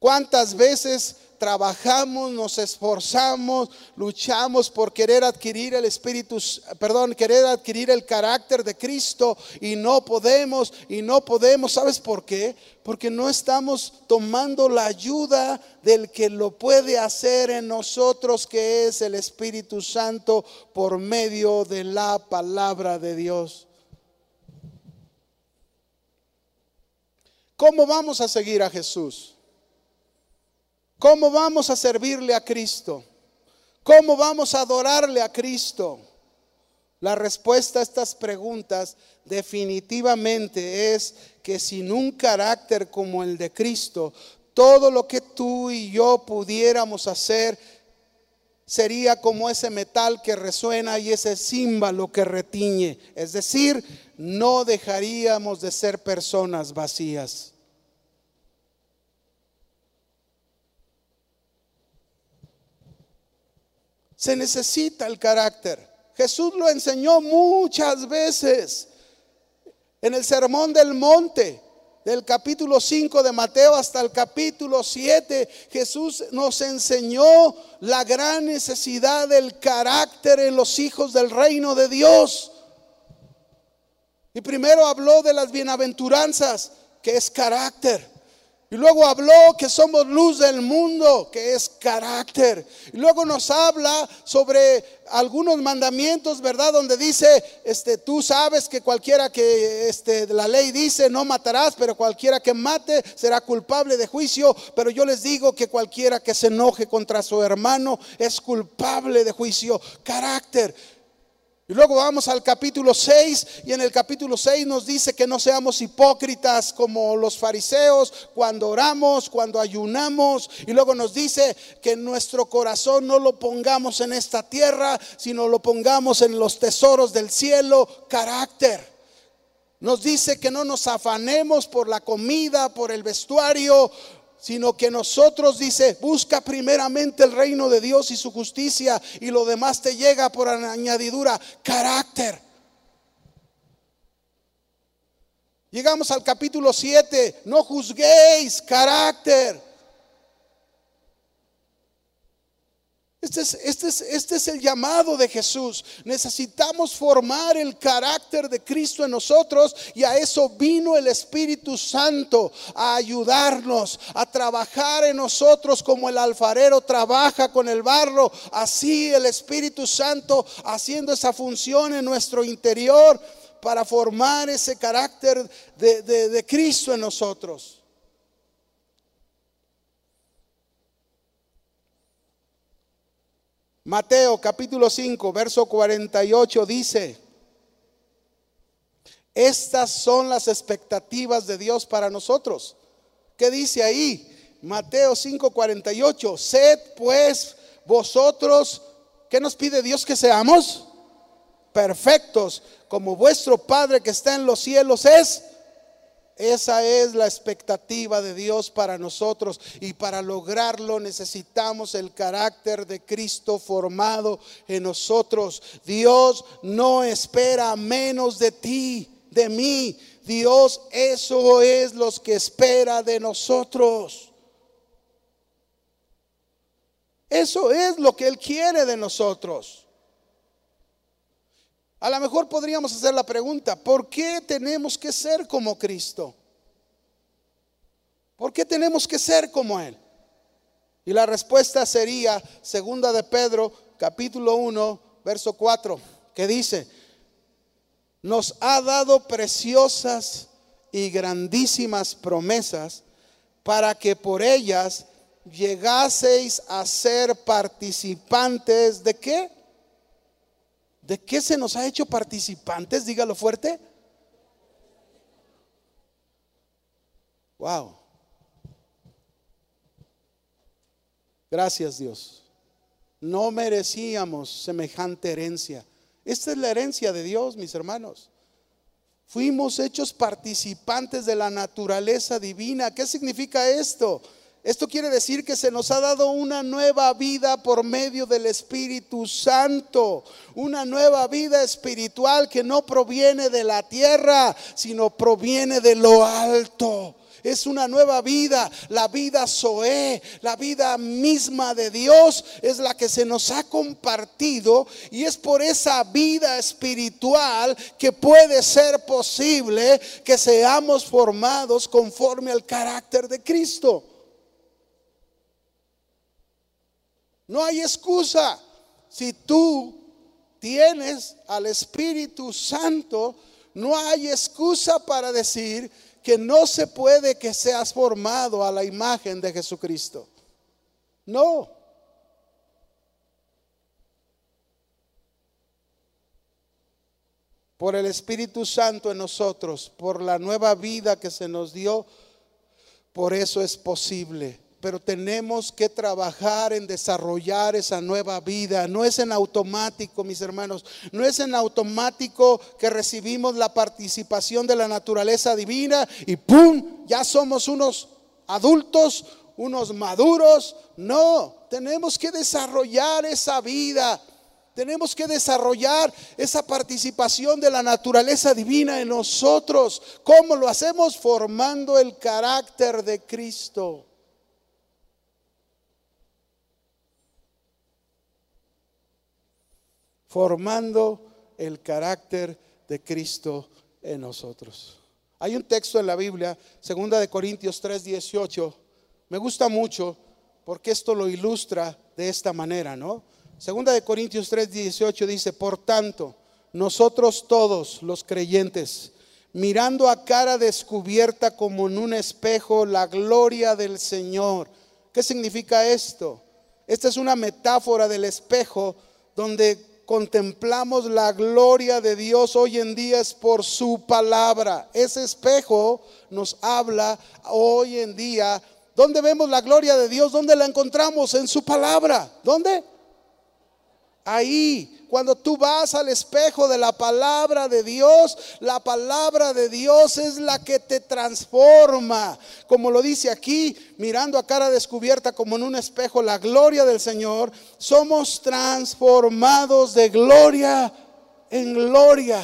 ¿Cuántas veces trabajamos, nos esforzamos, luchamos por querer adquirir el espíritu, perdón, querer adquirir el carácter de Cristo y no podemos y no podemos. ¿Sabes por qué? Porque no estamos tomando la ayuda del que lo puede hacer en nosotros, que es el Espíritu Santo por medio de la palabra de Dios. ¿Cómo vamos a seguir a Jesús? ¿Cómo vamos a servirle a Cristo? ¿Cómo vamos a adorarle a Cristo? La respuesta a estas preguntas definitivamente es que sin un carácter como el de Cristo, todo lo que tú y yo pudiéramos hacer sería como ese metal que resuena y ese címbalo que retiñe. Es decir, no dejaríamos de ser personas vacías. Se necesita el carácter. Jesús lo enseñó muchas veces en el Sermón del Monte, del capítulo 5 de Mateo hasta el capítulo 7. Jesús nos enseñó la gran necesidad del carácter en los hijos del reino de Dios. Y primero habló de las bienaventuranzas, que es carácter. Y luego habló que somos luz del mundo, que es carácter. Y luego nos habla sobre algunos mandamientos, ¿verdad? Donde dice, este, tú sabes que cualquiera que, este, la ley dice, no matarás, pero cualquiera que mate será culpable de juicio. Pero yo les digo que cualquiera que se enoje contra su hermano es culpable de juicio. Carácter. Y luego vamos al capítulo 6 y en el capítulo 6 nos dice que no seamos hipócritas como los fariseos cuando oramos, cuando ayunamos. Y luego nos dice que nuestro corazón no lo pongamos en esta tierra, sino lo pongamos en los tesoros del cielo, carácter. Nos dice que no nos afanemos por la comida, por el vestuario, sino que nosotros dice, busca primeramente el reino de Dios y su justicia y lo demás te llega por añadidura, carácter. Llegamos al capítulo 7, no juzguéis, carácter. Este es, este, es, este es, el llamado de Jesús. Necesitamos formar el carácter de Cristo en nosotros y a eso vino el Espíritu Santo, a ayudarnos, a trabajar en nosotros como el alfarero trabaja con el barro. Así el Espíritu Santo haciendo esa función en nuestro interior para formar ese carácter de, de Cristo en nosotros. Mateo capítulo 5, verso 48 dice, estas son las expectativas de Dios para nosotros. ¿Qué dice ahí? Mateo 5, 48, sed pues vosotros, ¿qué nos pide Dios que seamos? Perfectos, como vuestro Padre que está en los cielos es esa es la expectativa de Dios para nosotros y para lograrlo necesitamos el carácter de Cristo formado en nosotros. Dios no espera menos de ti, de mí. Dios eso es lo que espera de nosotros. Eso es lo que Él quiere de nosotros. A lo mejor podríamos hacer la pregunta, ¿por qué tenemos que ser como Cristo? ¿Por qué tenemos que ser como Él? Y la respuesta sería, segunda de Pedro, capítulo 1, verso 4, que dice, nos ha dado preciosas y grandísimas promesas para que por ellas llegaseis a ser participantes de qué? ¿De qué se nos ha hecho participantes? Dígalo fuerte. Wow. Gracias Dios. No merecíamos semejante herencia. Esta es la herencia de Dios, mis hermanos. Fuimos hechos participantes de la naturaleza divina. ¿Qué significa esto? Esto quiere decir que se nos ha dado una nueva vida por medio del Espíritu Santo, una nueva vida espiritual que no proviene de la tierra, sino proviene de lo alto. Es una nueva vida, la vida Zoé, la vida misma de Dios es la que se nos ha compartido y es por esa vida espiritual que puede ser posible que seamos formados conforme al carácter de Cristo. No hay excusa. Si tú tienes al Espíritu Santo, no hay excusa para decir que no se puede que seas formado a la imagen de Jesucristo. No. Por el Espíritu Santo en nosotros, por la nueva vida que se nos dio, por eso es posible pero tenemos que trabajar en desarrollar esa nueva vida. No es en automático, mis hermanos, no es en automático que recibimos la participación de la naturaleza divina y ¡pum! Ya somos unos adultos, unos maduros. No, tenemos que desarrollar esa vida. Tenemos que desarrollar esa participación de la naturaleza divina en nosotros. ¿Cómo lo hacemos? Formando el carácter de Cristo. Formando el carácter de Cristo en nosotros. Hay un texto en la Biblia, segunda de Corintios 3:18. Me gusta mucho porque esto lo ilustra de esta manera, ¿no? Segunda de Corintios 3:18 dice, "Por tanto, nosotros todos los creyentes, mirando a cara descubierta como en un espejo la gloria del Señor." ¿Qué significa esto? Esta es una metáfora del espejo donde contemplamos la gloria de Dios hoy en día es por su palabra. Ese espejo nos habla hoy en día. ¿Dónde vemos la gloria de Dios? ¿Dónde la encontramos? En su palabra. ¿Dónde? Ahí, cuando tú vas al espejo de la palabra de Dios, la palabra de Dios es la que te transforma. Como lo dice aquí, mirando a cara descubierta como en un espejo la gloria del Señor, somos transformados de gloria en gloria.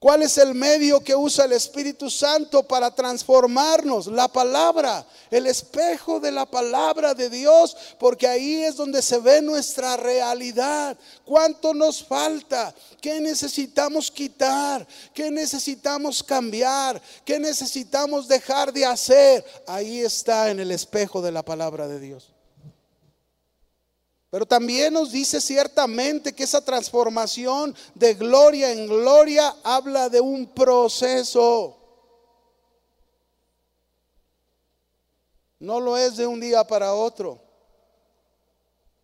¿Cuál es el medio que usa el Espíritu Santo para transformarnos? La palabra, el espejo de la palabra de Dios, porque ahí es donde se ve nuestra realidad. ¿Cuánto nos falta? ¿Qué necesitamos quitar? ¿Qué necesitamos cambiar? ¿Qué necesitamos dejar de hacer? Ahí está en el espejo de la palabra de Dios. Pero también nos dice ciertamente que esa transformación de gloria en gloria habla de un proceso. No lo es de un día para otro.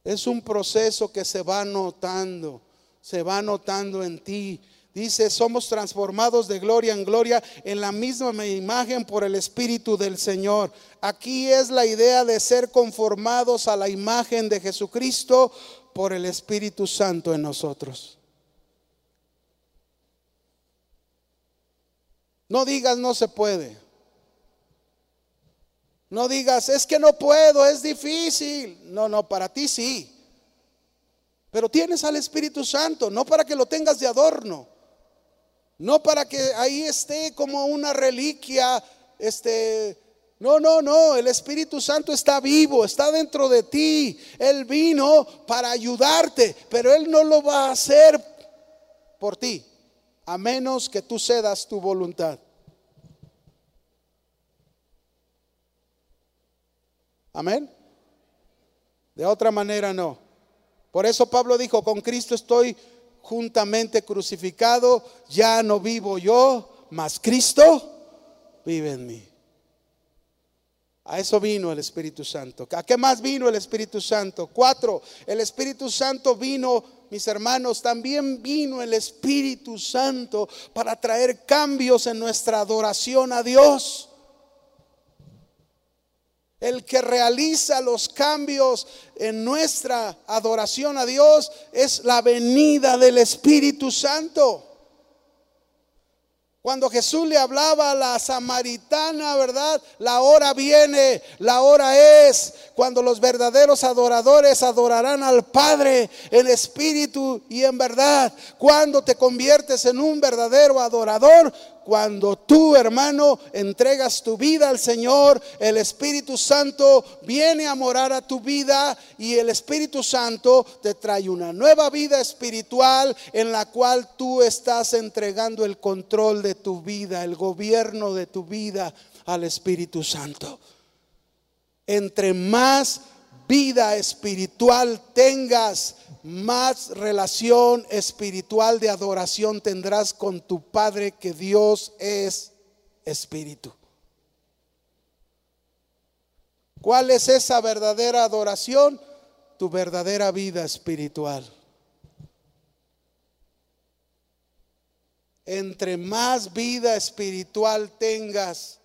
Es un proceso que se va notando, se va notando en ti Dice, somos transformados de gloria en gloria en la misma imagen por el Espíritu del Señor. Aquí es la idea de ser conformados a la imagen de Jesucristo por el Espíritu Santo en nosotros. No digas no se puede. No digas es que no puedo, es difícil. No, no, para ti sí. Pero tienes al Espíritu Santo, no para que lo tengas de adorno. No para que ahí esté como una reliquia, este, no, no, no, el Espíritu Santo está vivo, está dentro de ti. Él vino para ayudarte, pero Él no lo va a hacer por ti, a menos que tú cedas tu voluntad. Amén. De otra manera no. Por eso Pablo dijo, con Cristo estoy juntamente crucificado, ya no vivo yo, mas Cristo vive en mí. A eso vino el Espíritu Santo. ¿A qué más vino el Espíritu Santo? Cuatro, el Espíritu Santo vino, mis hermanos, también vino el Espíritu Santo para traer cambios en nuestra adoración a Dios. El que realiza los cambios en nuestra adoración a Dios es la venida del Espíritu Santo. Cuando Jesús le hablaba a la samaritana, ¿verdad? La hora viene, la hora es, cuando los verdaderos adoradores adorarán al Padre en espíritu y en verdad. Cuando te conviertes en un verdadero adorador, cuando tú, hermano, entregas tu vida al Señor, el Espíritu Santo viene a morar a tu vida y el Espíritu Santo te trae una nueva vida espiritual en la cual tú estás entregando el control de tu vida, el gobierno de tu vida al Espíritu Santo. Entre más vida espiritual tengas, más relación espiritual de adoración tendrás con tu Padre que Dios es espíritu. ¿Cuál es esa verdadera adoración? Tu verdadera vida espiritual. Entre más vida espiritual tengas,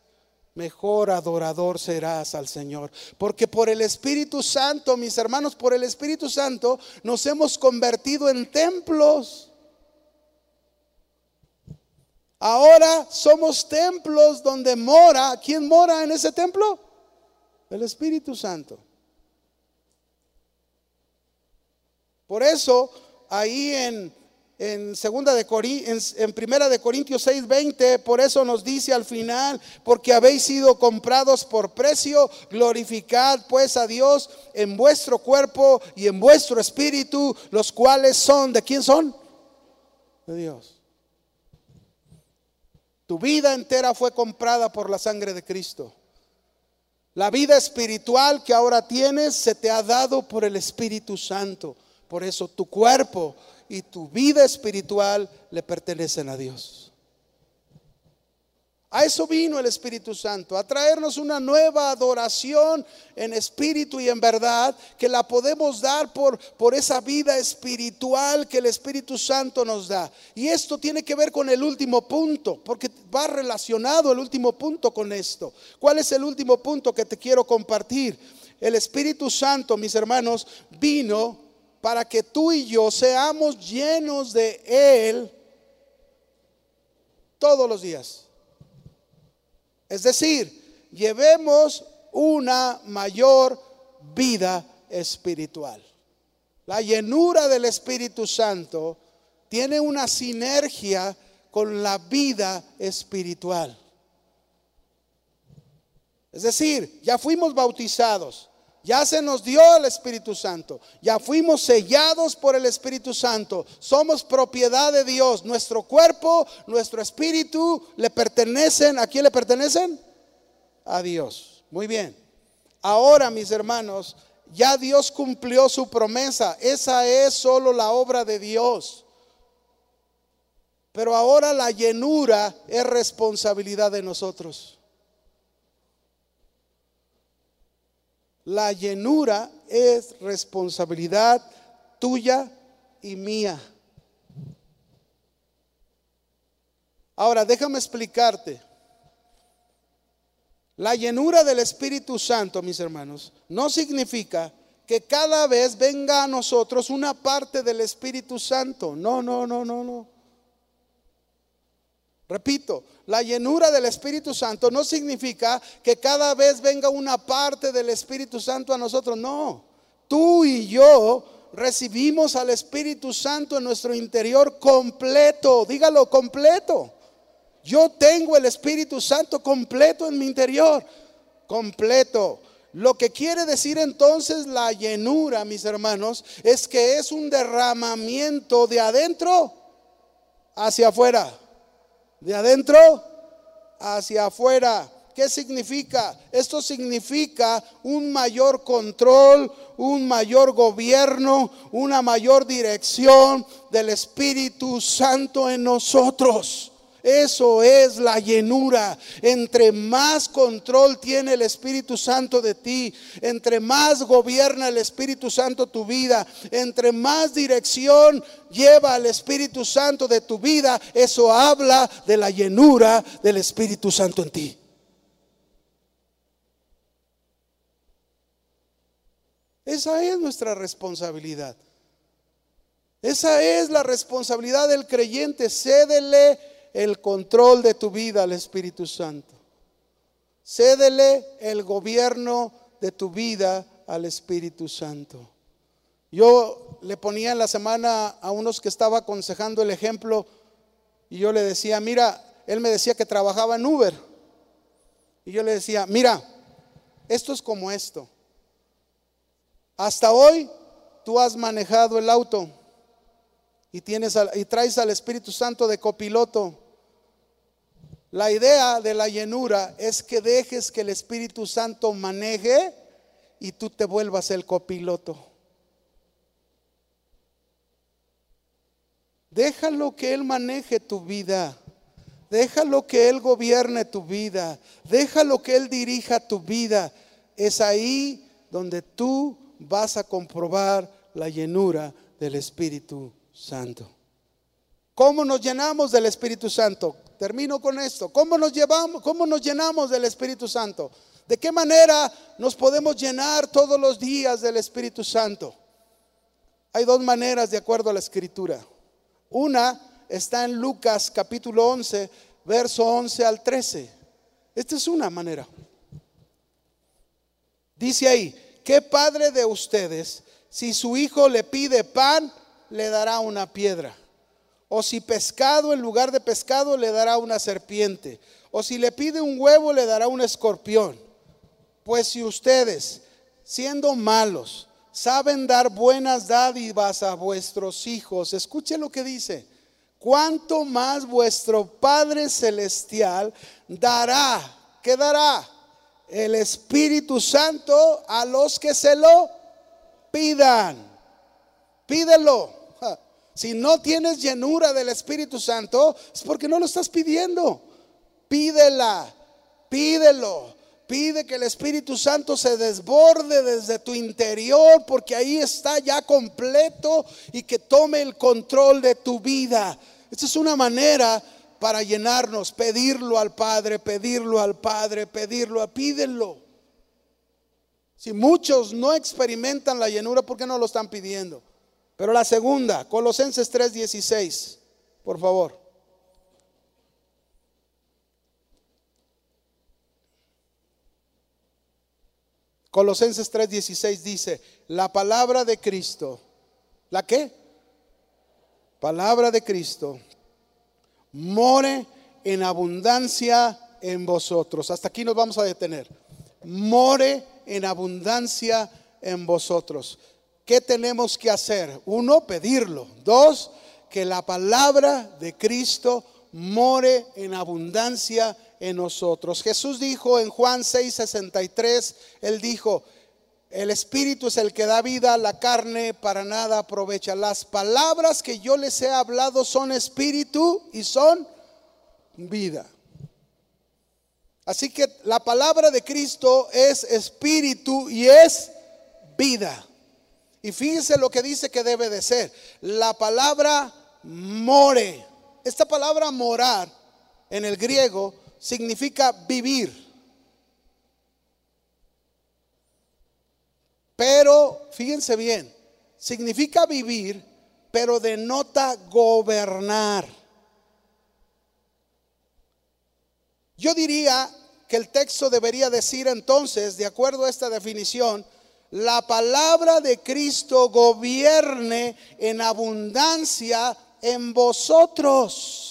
mejor adorador serás al Señor. Porque por el Espíritu Santo, mis hermanos, por el Espíritu Santo nos hemos convertido en templos. Ahora somos templos donde mora. ¿Quién mora en ese templo? El Espíritu Santo. Por eso, ahí en en segunda de en, primera de Corintios 6:20, por eso nos dice al final, porque habéis sido comprados por precio, glorificad pues a Dios en vuestro cuerpo y en vuestro espíritu, los cuales son de quién son? De Dios. Tu vida entera fue comprada por la sangre de Cristo. La vida espiritual que ahora tienes se te ha dado por el Espíritu Santo. Por eso tu cuerpo y tu vida espiritual le pertenecen a Dios. A eso vino el Espíritu Santo, a traernos una nueva adoración en espíritu y en verdad, que la podemos dar por, por esa vida espiritual que el Espíritu Santo nos da. Y esto tiene que ver con el último punto, porque va relacionado el último punto con esto. ¿Cuál es el último punto que te quiero compartir? El Espíritu Santo, mis hermanos, vino para que tú y yo seamos llenos de Él todos los días. Es decir, llevemos una mayor vida espiritual. La llenura del Espíritu Santo tiene una sinergia con la vida espiritual. Es decir, ya fuimos bautizados, ya se nos dio el Espíritu Santo. Ya fuimos sellados por el Espíritu Santo. Somos propiedad de Dios. Nuestro cuerpo, nuestro espíritu le pertenecen. ¿A quién le pertenecen? A Dios. Muy bien. Ahora, mis hermanos, ya Dios cumplió su promesa. Esa es solo la obra de Dios. Pero ahora la llenura es responsabilidad de nosotros. La llenura es responsabilidad tuya y mía. Ahora, déjame explicarte. La llenura del Espíritu Santo, mis hermanos, no significa que cada vez venga a nosotros una parte del Espíritu Santo. No, no, no, no, no. Repito, la llenura del Espíritu Santo no significa que cada vez venga una parte del Espíritu Santo a nosotros. No, tú y yo recibimos al Espíritu Santo en nuestro interior completo. Dígalo, completo. Yo tengo el Espíritu Santo completo en mi interior. Completo. Lo que quiere decir entonces la llenura, mis hermanos, es que es un derramamiento de adentro hacia afuera de adentro hacia afuera. ¿Qué significa? Esto significa un mayor control, un mayor gobierno, una mayor dirección del Espíritu Santo en nosotros. Eso es la llenura. Entre más control tiene el Espíritu Santo de ti, entre más gobierna el Espíritu Santo tu vida, entre más dirección lleva el Espíritu Santo de tu vida, eso habla de la llenura del Espíritu Santo en ti. Esa es nuestra responsabilidad. Esa es la responsabilidad del creyente. Cédele el control de tu vida al Espíritu Santo. Cédele el gobierno de tu vida al Espíritu Santo. Yo le ponía en la semana a unos que estaba aconsejando el ejemplo y yo le decía, mira, él me decía que trabajaba en Uber. Y yo le decía, mira, esto es como esto. Hasta hoy tú has manejado el auto y, tienes, y traes al Espíritu Santo de copiloto. La idea de la llenura es que dejes que el Espíritu Santo maneje y tú te vuelvas el copiloto. Déjalo que Él maneje tu vida. Déjalo que Él gobierne tu vida. Déjalo que Él dirija tu vida. Es ahí donde tú vas a comprobar la llenura del Espíritu Santo. ¿Cómo nos llenamos del Espíritu Santo? Termino con esto. ¿Cómo nos llevamos, cómo nos llenamos del Espíritu Santo? ¿De qué manera nos podemos llenar todos los días del Espíritu Santo? Hay dos maneras de acuerdo a la escritura. Una está en Lucas capítulo 11, verso 11 al 13. Esta es una manera. Dice ahí, ¿qué padre de ustedes, si su hijo le pide pan, le dará una piedra? O si pescado en lugar de pescado, le dará una serpiente. O si le pide un huevo, le dará un escorpión. Pues si ustedes, siendo malos, saben dar buenas dádivas a vuestros hijos. Escuche lo que dice. Cuanto más vuestro Padre Celestial dará, ¿qué dará? El Espíritu Santo a los que se lo pidan. Pídelo. Si no tienes llenura del Espíritu Santo, es porque no lo estás pidiendo. Pídela, pídelo. Pide que el Espíritu Santo se desborde desde tu interior porque ahí está ya completo y que tome el control de tu vida. Esta es una manera para llenarnos, pedirlo al Padre, pedirlo al Padre, pedirlo, pídelo. Si muchos no experimentan la llenura, ¿por qué no lo están pidiendo? Pero la segunda, Colosenses 3:16, por favor. Colosenses 3:16 dice, la palabra de Cristo, ¿la qué? Palabra de Cristo, more en abundancia en vosotros. Hasta aquí nos vamos a detener. More en abundancia en vosotros. ¿Qué tenemos que hacer? Uno, pedirlo. Dos, que la palabra de Cristo more en abundancia en nosotros. Jesús dijo en Juan 6:63, él dijo, el espíritu es el que da vida, la carne para nada aprovecha. Las palabras que yo les he hablado son espíritu y son vida. Así que la palabra de Cristo es espíritu y es vida. Y fíjense lo que dice que debe de ser. La palabra more. Esta palabra morar en el griego significa vivir. Pero, fíjense bien, significa vivir, pero denota gobernar. Yo diría que el texto debería decir entonces, de acuerdo a esta definición, la palabra de Cristo gobierne en abundancia en vosotros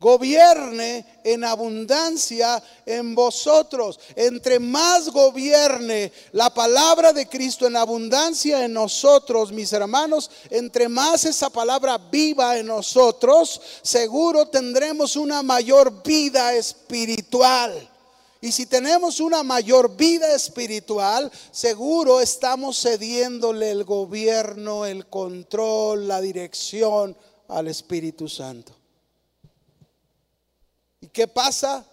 gobierne en abundancia en vosotros. Entre más gobierne la palabra de Cristo en abundancia en nosotros, mis hermanos, entre más esa palabra viva en nosotros, seguro tendremos una mayor vida espiritual. Y si tenemos una mayor vida espiritual, seguro estamos cediéndole el gobierno, el control, la dirección al Espíritu Santo. ¿Y qué pasa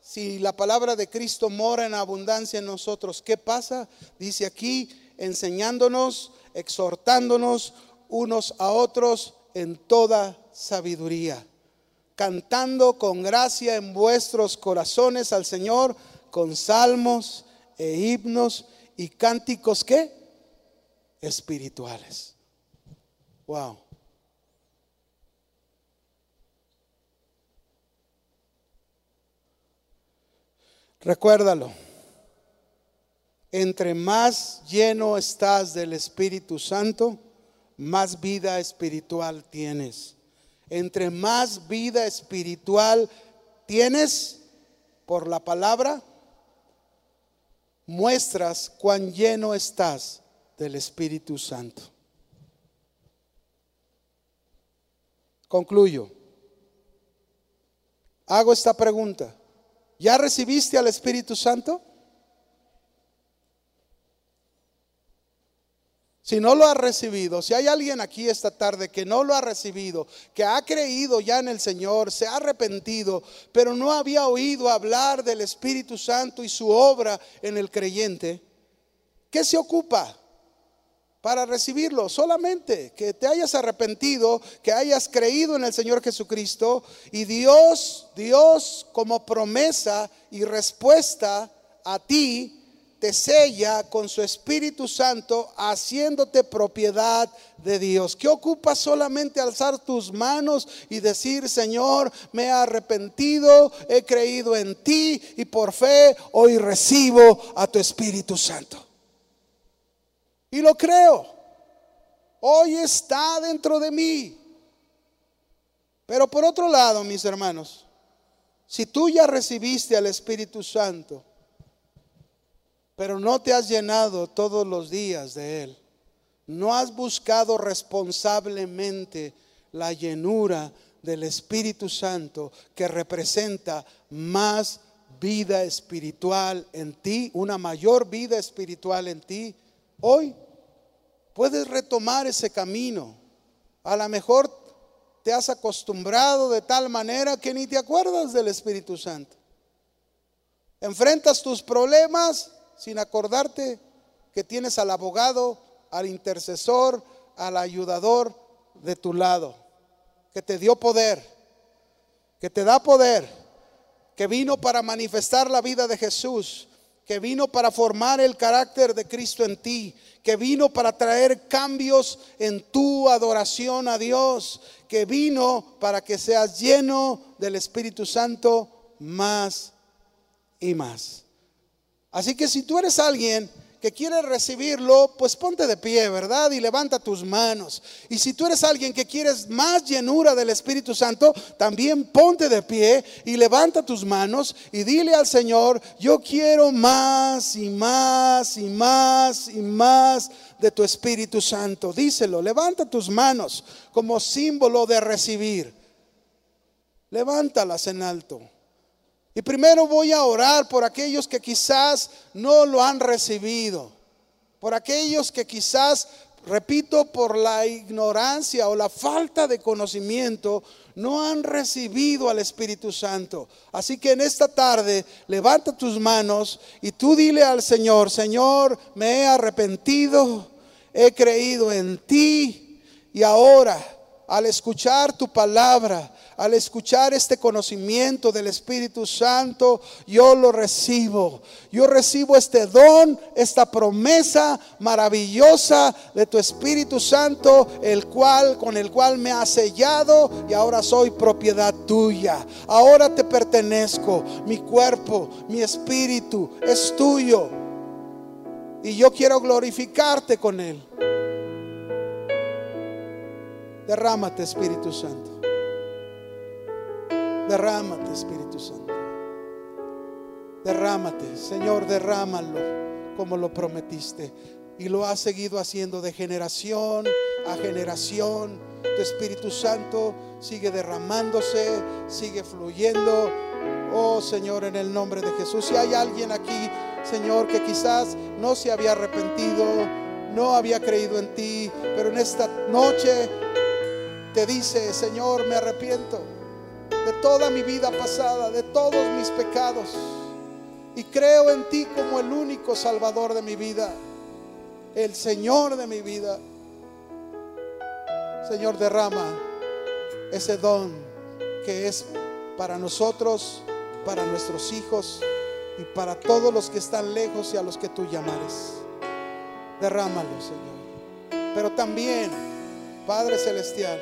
si la palabra de Cristo mora en abundancia en nosotros? ¿Qué pasa? Dice aquí, enseñándonos, exhortándonos unos a otros en toda sabiduría, cantando con gracia en vuestros corazones al Señor con salmos e himnos y cánticos que espirituales. Wow. Recuérdalo. Entre más lleno estás del Espíritu Santo, más vida espiritual tienes. Entre más vida espiritual tienes por la palabra, muestras cuán lleno estás del Espíritu Santo. Concluyo. Hago esta pregunta. ¿Ya recibiste al Espíritu Santo? Si no lo ha recibido, si hay alguien aquí esta tarde que no lo ha recibido, que ha creído ya en el Señor, se ha arrepentido, pero no había oído hablar del Espíritu Santo y su obra en el creyente, ¿qué se ocupa? para recibirlo. Solamente que te hayas arrepentido, que hayas creído en el Señor Jesucristo y Dios, Dios como promesa y respuesta a ti te sella con su Espíritu Santo, haciéndote propiedad de Dios. ¿Qué ocupa solamente alzar tus manos y decir, Señor, me he arrepentido, he creído en ti y por fe hoy recibo a tu Espíritu Santo? Y lo creo. Hoy está dentro de mí. Pero por otro lado, mis hermanos, si tú ya recibiste al Espíritu Santo, pero no te has llenado todos los días de Él. No has buscado responsablemente la llenura del Espíritu Santo que representa más vida espiritual en ti, una mayor vida espiritual en ti. Hoy puedes retomar ese camino. A lo mejor te has acostumbrado de tal manera que ni te acuerdas del Espíritu Santo. Enfrentas tus problemas sin acordarte que tienes al abogado, al intercesor, al ayudador de tu lado, que te dio poder, que te da poder, que vino para manifestar la vida de Jesús, que vino para formar el carácter de Cristo en ti, que vino para traer cambios en tu adoración a Dios, que vino para que seas lleno del Espíritu Santo más y más. Así que si tú eres alguien que quiere recibirlo, pues ponte de pie, ¿verdad? Y levanta tus manos. Y si tú eres alguien que quieres más llenura del Espíritu Santo, también ponte de pie y levanta tus manos y dile al Señor, yo quiero más y más y más y más de tu Espíritu Santo. Díselo, levanta tus manos como símbolo de recibir. Levántalas en alto. Y primero voy a orar por aquellos que quizás no lo han recibido, por aquellos que quizás, repito, por la ignorancia o la falta de conocimiento, no han recibido al Espíritu Santo. Así que en esta tarde levanta tus manos y tú dile al Señor, Señor, me he arrepentido, he creído en ti y ahora al escuchar tu palabra, al escuchar este conocimiento del Espíritu Santo, yo lo recibo. Yo recibo este don, esta promesa maravillosa de tu Espíritu Santo, el cual con el cual me ha sellado y ahora soy propiedad tuya. Ahora te pertenezco. Mi cuerpo, mi espíritu es tuyo. Y yo quiero glorificarte con él. Derrámate, Espíritu Santo. Derrámate, Espíritu Santo. Derrámate, Señor, derrámalo como lo prometiste. Y lo has seguido haciendo de generación a generación. Tu Espíritu Santo sigue derramándose, sigue fluyendo. Oh Señor, en el nombre de Jesús. Si hay alguien aquí, Señor, que quizás no se había arrepentido, no había creído en ti, pero en esta noche te dice, Señor, me arrepiento de toda mi vida pasada, de todos mis pecados. Y creo en ti como el único Salvador de mi vida, el Señor de mi vida. Señor, derrama ese don que es para nosotros, para nuestros hijos y para todos los que están lejos y a los que tú llamares. Derrámalo, Señor. Pero también, Padre Celestial,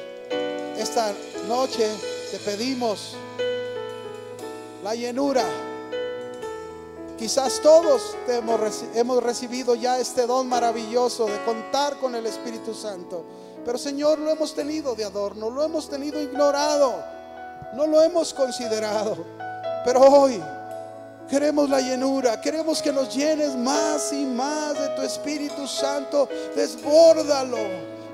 esta noche te pedimos la llenura Quizás todos hemos, recibido ya este don maravilloso de contar con el Espíritu Santo. Pero Señor, lo hemos tenido de adorno, lo hemos tenido ignorado, no lo hemos considerado. Pero hoy queremos la llenura, queremos que nos llenes más y más de tu Espíritu Santo. Desbórdalo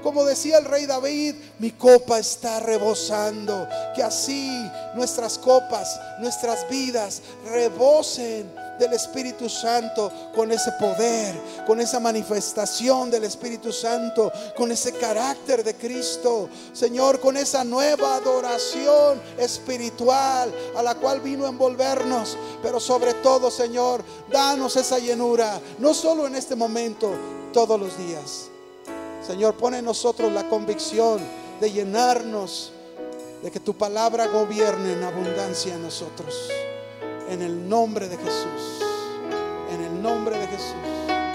como decía el rey David, mi copa está rebosando. Que así nuestras copas, nuestras vidas rebosen del Espíritu Santo con ese poder, con esa manifestación del Espíritu Santo, con ese carácter de Cristo. Señor, con esa nueva adoración espiritual a la cual vino a envolvernos. Pero sobre todo, Señor, danos esa llenura, no solo en este momento, todos los días. Señor, pone en nosotros la convicción de llenarnos, de que tu palabra gobierne en abundancia en nosotros. En el nombre de Jesús. En el nombre de Jesús.